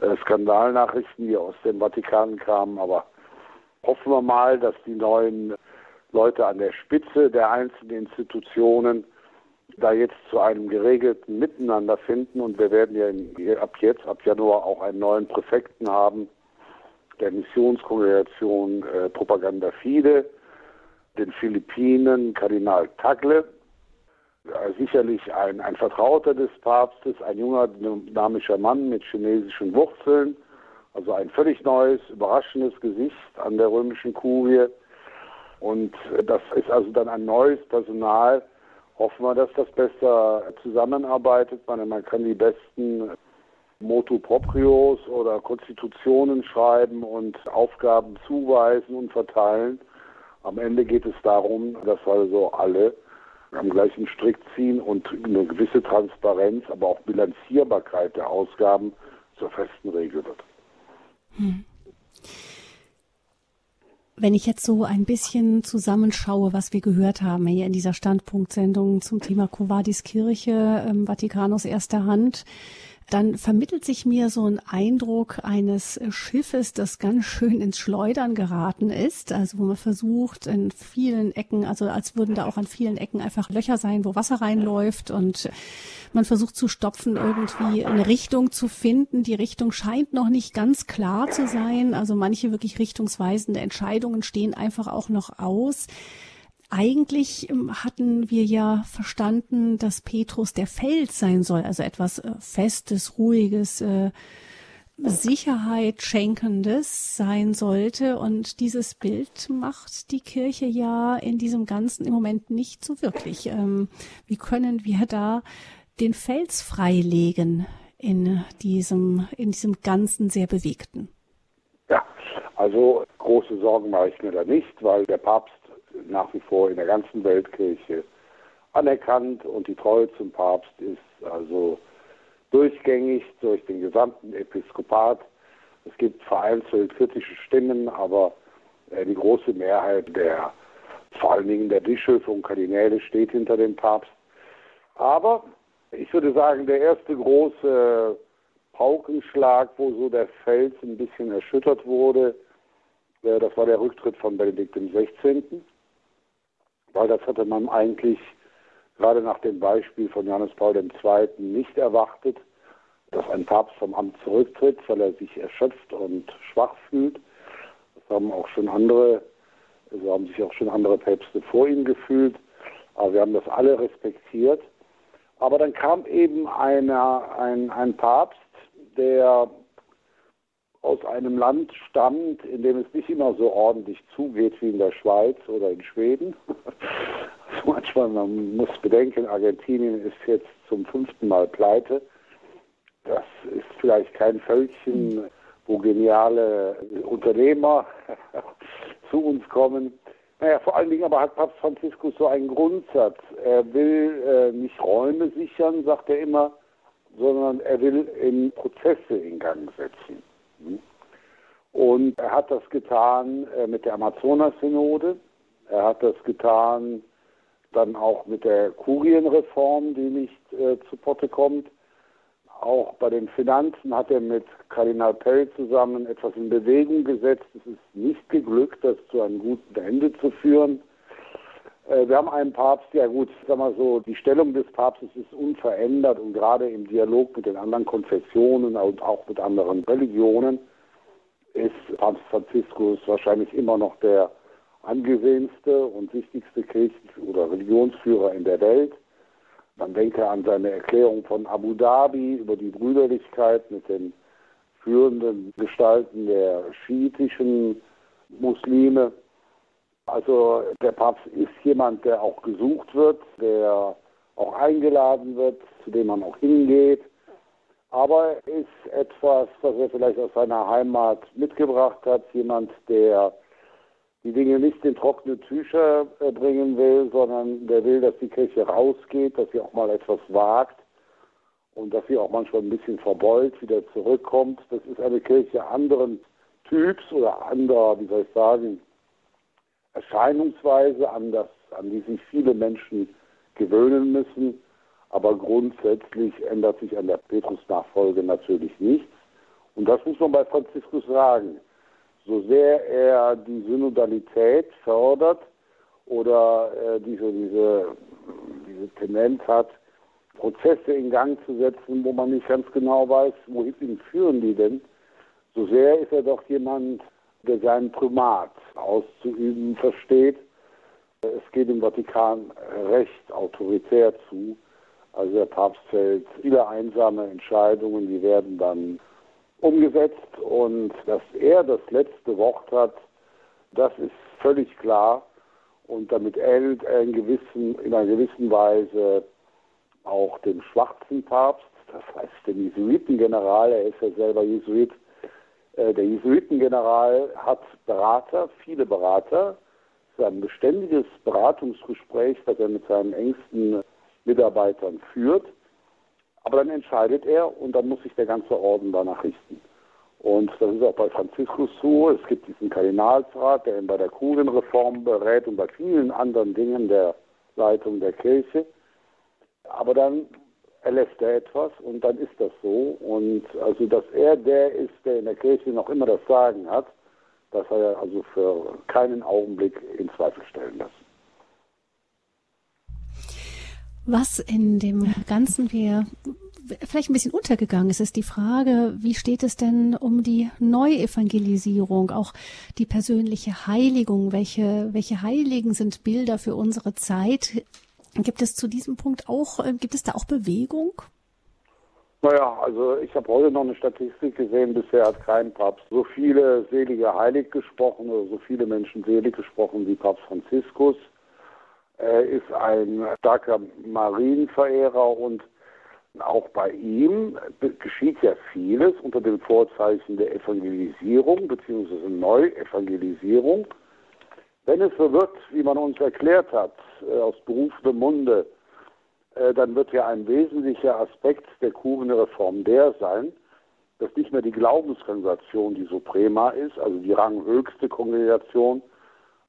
äh, Skandalnachrichten, die aus dem Vatikan kamen. Aber hoffen wir mal, dass die neuen Leute an der Spitze der einzelnen Institutionen da jetzt zu einem geregelten Miteinander finden. Und wir werden ja in, ab jetzt, ab Januar auch einen neuen Präfekten haben, der Missionskongregation äh, Propaganda Fide, den Philippinen Kardinal Tagle, sicherlich ein, ein Vertrauter des Papstes, ein junger, dynamischer Mann mit chinesischen Wurzeln, also ein völlig neues, überraschendes Gesicht an der römischen Kurie. Und äh, das ist also dann ein neues Personal. Hoffen wir, dass das besser zusammenarbeitet. Man, man kann die besten Motu Proprios oder Konstitutionen schreiben und Aufgaben zuweisen und verteilen. Am Ende geht es darum, dass also alle am gleichen Strick ziehen und eine gewisse Transparenz, aber auch Bilanzierbarkeit der Ausgaben zur festen Regel wird. Hm. Wenn ich jetzt so ein bisschen zusammenschaue, was wir gehört haben hier in dieser Standpunktsendung zum Thema Covadis Kirche, ähm, Vatikanus erster Hand, dann vermittelt sich mir so ein Eindruck eines Schiffes, das ganz schön ins Schleudern geraten ist. Also wo man versucht, in vielen Ecken, also als würden da auch an vielen Ecken einfach Löcher sein, wo Wasser reinläuft und man versucht zu stopfen, irgendwie eine Richtung zu finden. Die Richtung scheint noch nicht ganz klar zu sein. Also manche wirklich richtungsweisende Entscheidungen stehen einfach auch noch aus. Eigentlich ähm, hatten wir ja verstanden, dass Petrus der Fels sein soll, also etwas äh, Festes, Ruhiges, äh, Sicherheit schenkendes sein sollte. Und dieses Bild macht die Kirche ja in diesem Ganzen im Moment nicht so wirklich. Ähm, wie können wir da den Fels freilegen in diesem, in diesem Ganzen sehr bewegten? Ja, also große Sorgen mache ich mir da nicht, weil der Papst nach wie vor in der ganzen Weltkirche anerkannt und die Treue zum Papst ist also durchgängig durch den gesamten Episkopat. Es gibt vereinzelt kritische Stimmen, aber äh, die große Mehrheit der, vor allen Dingen der Bischöfe und Kardinäle steht hinter dem Papst. Aber ich würde sagen, der erste große Paukenschlag, wo so der Fels ein bisschen erschüttert wurde, äh, das war der Rücktritt von Benedikt XVI weil das hatte man eigentlich gerade nach dem Beispiel von Johannes Paul II. nicht erwartet, dass ein Papst vom Amt zurücktritt, weil er sich erschöpft und schwach fühlt. Das haben auch schon andere, so haben sich auch schon andere Päpste vor ihm gefühlt. Aber wir haben das alle respektiert. Aber dann kam eben einer, ein, ein Papst, der aus einem Land stammt, in dem es nicht immer so ordentlich zugeht wie in der Schweiz oder in Schweden. Also manchmal, man muss bedenken, Argentinien ist jetzt zum fünften Mal pleite. Das ist vielleicht kein Völkchen, wo geniale Unternehmer zu uns kommen. Naja, vor allen Dingen aber hat Papst Franziskus so einen Grundsatz. Er will äh, nicht Räume sichern, sagt er immer, sondern er will in Prozesse in Gang setzen. Und er hat das getan äh, mit der Amazonas-Synode. Er hat das getan dann auch mit der Kurienreform, die nicht äh, zu Potte kommt. Auch bei den Finanzen hat er mit Kardinal Pell zusammen etwas in Bewegung gesetzt. Es ist nicht geglückt, das zu einem guten Ende zu führen. Äh, wir haben einen Papst, ja gut, sag mal so, die Stellung des Papstes ist unverändert und gerade im Dialog mit den anderen Konfessionen und auch mit anderen Religionen ist Papst Franziskus wahrscheinlich immer noch der angesehenste und wichtigste Kirchen- oder Religionsführer in der Welt. Man denke an seine Erklärung von Abu Dhabi über die Brüderlichkeit mit den führenden Gestalten der schiitischen Muslime. Also der Papst ist jemand, der auch gesucht wird, der auch eingeladen wird, zu dem man auch hingeht. Aber er ist etwas, was er vielleicht aus seiner Heimat mitgebracht hat, jemand, der die Dinge nicht in trockene Tücher äh, bringen will, sondern der will, dass die Kirche rausgeht, dass sie auch mal etwas wagt und dass sie auch manchmal ein bisschen verbeult wieder zurückkommt. Das ist eine Kirche anderen Typs oder anderer, wie soll ich sagen, Erscheinungsweise, an, das, an die sich viele Menschen gewöhnen müssen. Aber grundsätzlich ändert sich an der Petrus-Nachfolge natürlich nichts. Und das muss man bei Franziskus sagen. So sehr er die Synodalität fördert oder äh, diese, diese, diese Tendenz hat, Prozesse in Gang zu setzen, wo man nicht ganz genau weiß, wohin führen die denn, so sehr ist er doch jemand, der seinen Primat auszuüben versteht. Es geht im Vatikan recht autoritär zu. Also der Papst fällt viele einsame Entscheidungen, die werden dann umgesetzt und dass er das letzte Wort hat, das ist völlig klar und damit ähnelt er in, gewissen, in einer gewissen Weise auch dem schwarzen Papst, das heißt dem Jesuitengeneral, er ist ja selber Jesuit. Äh, der Jesuitengeneral hat Berater, viele Berater. Es ist ein beständiges Beratungsgespräch, das er mit seinen engsten Mitarbeitern führt. Aber dann entscheidet er und dann muss sich der ganze Orden danach richten. Und das ist auch bei Franziskus so. Es gibt diesen Kardinalsrat, der ihn bei der Kurienreform berät und bei vielen anderen Dingen der Leitung der Kirche. Aber dann erlässt er etwas und dann ist das so. Und also, dass er der ist, der in der Kirche noch immer das Sagen hat, das hat er also für keinen Augenblick in Zweifel stellen lassen. Was in dem Ganzen wir vielleicht ein bisschen untergegangen ist, ist die Frage, wie steht es denn um die Neuevangelisierung, auch die persönliche Heiligung? Welche, welche Heiligen sind Bilder für unsere Zeit? Gibt es zu diesem Punkt auch, äh, gibt es da auch Bewegung? Naja, also ich habe heute noch eine Statistik gesehen, bisher hat kein Papst so viele Selige heilig gesprochen oder so viele Menschen selig gesprochen wie Papst Franziskus. Er ist ein starker Marienverehrer und auch bei ihm geschieht ja vieles unter dem Vorzeichen der Evangelisierung bzw. Neuevangelisierung. Wenn es so wird, wie man uns erklärt hat, äh, aus berufendem Munde, äh, dann wird ja ein wesentlicher Aspekt der Kurienreform der sein, dass nicht mehr die Glaubenskongregation die Suprema ist, also die ranghöchste Kongregation,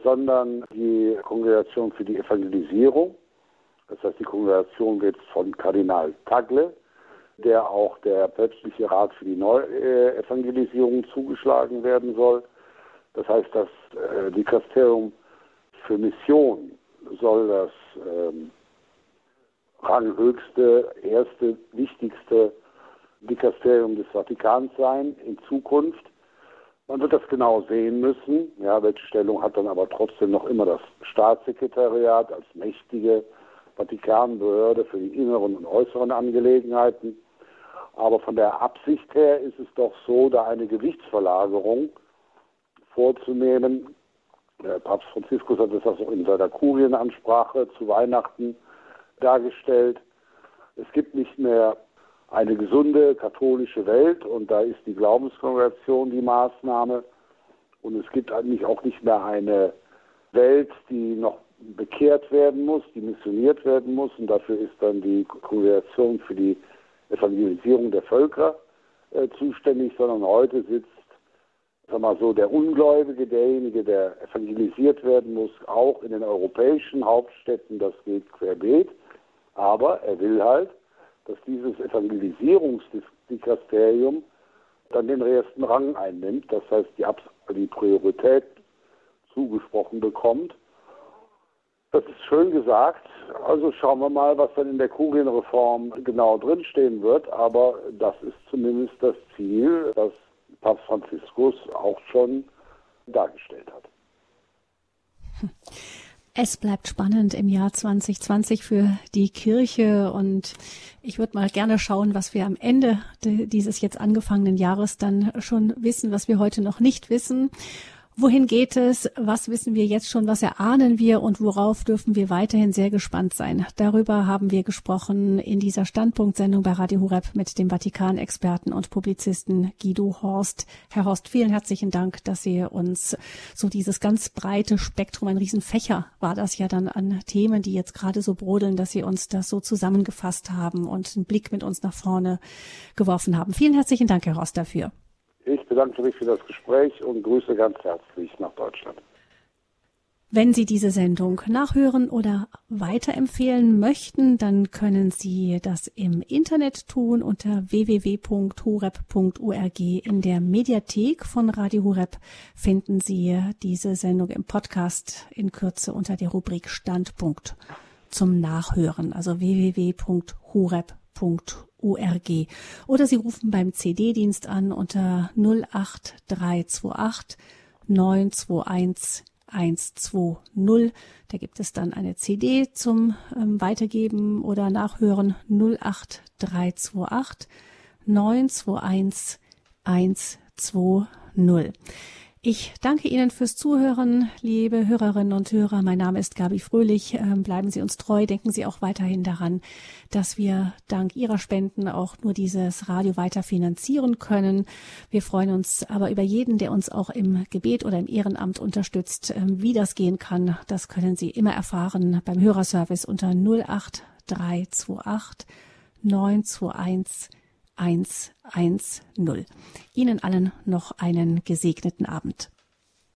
sondern die Kongregation für die Evangelisierung. Das heißt, die Kongregation wird von Kardinal Tagle, der auch der päpstliche Rat für die Neuevangelisierung zugeschlagen werden soll. Das heißt, das äh, Dikasterium für Mission soll das ähm, ranghöchste, erste, wichtigste Dikasterium des Vatikans sein in Zukunft. Man wird das genau sehen müssen. Ja, welche Stellung hat dann aber trotzdem noch immer das Staatssekretariat als mächtige Vatikanbehörde für die inneren und äußeren Angelegenheiten. Aber von der Absicht her ist es doch so, da eine Gewichtsverlagerung vorzunehmen. Papst Franziskus hat das auch in seiner Kurienansprache zu Weihnachten dargestellt. Es gibt nicht mehr eine gesunde katholische Welt und da ist die Glaubenskongregation die Maßnahme. Und es gibt eigentlich auch nicht mehr eine Welt, die noch bekehrt werden muss, die missioniert werden muss. Und dafür ist dann die Kongregation für die Evangelisierung der Völker äh, zuständig, sondern heute sitzt sag mal so, der Ungläubige, derjenige, der evangelisiert werden muss, auch in den europäischen Hauptstädten, das geht querbeet. Aber er will halt, dass dieses Evangelisierungsdikasterium dann den ersten Rang einnimmt, das heißt die, die Priorität zugesprochen bekommt. Das ist schön gesagt. Also schauen wir mal, was dann in der Kurienreform genau drinstehen wird. Aber das ist zumindest das Ziel, das Papst Franziskus auch schon dargestellt hat. Es bleibt spannend im Jahr 2020 für die Kirche und ich würde mal gerne schauen, was wir am Ende dieses jetzt angefangenen Jahres dann schon wissen, was wir heute noch nicht wissen. Wohin geht es? Was wissen wir jetzt schon? Was erahnen wir? Und worauf dürfen wir weiterhin sehr gespannt sein? Darüber haben wir gesprochen in dieser Standpunktsendung bei Radio Hureb mit dem Vatikan-Experten und Publizisten Guido Horst. Herr Horst, vielen herzlichen Dank, dass Sie uns so dieses ganz breite Spektrum, ein Riesenfächer war das ja dann an Themen, die jetzt gerade so brodeln, dass Sie uns das so zusammengefasst haben und einen Blick mit uns nach vorne geworfen haben. Vielen herzlichen Dank, Herr Horst, dafür. Ich bedanke mich für das Gespräch und grüße ganz herzlich nach Deutschland. Wenn Sie diese Sendung nachhören oder weiterempfehlen möchten, dann können Sie das im Internet tun unter www.horeb.org. In der Mediathek von Radio Horeb finden Sie diese Sendung im Podcast in Kürze unter der Rubrik Standpunkt zum Nachhören, also www.horeb.org. ORG. Oder Sie rufen beim CD-Dienst an unter 08328 921 120. Da gibt es dann eine CD zum ähm, Weitergeben oder Nachhören 08328 921 120. Ich danke Ihnen fürs Zuhören, liebe Hörerinnen und Hörer. Mein Name ist Gabi Fröhlich. Ähm, bleiben Sie uns treu. Denken Sie auch weiterhin daran, dass wir dank Ihrer Spenden auch nur dieses Radio weiter finanzieren können. Wir freuen uns aber über jeden, der uns auch im Gebet oder im Ehrenamt unterstützt. Ähm, wie das gehen kann, das können Sie immer erfahren beim Hörerservice unter 08328 921 110. Ihnen allen noch einen gesegneten Abend.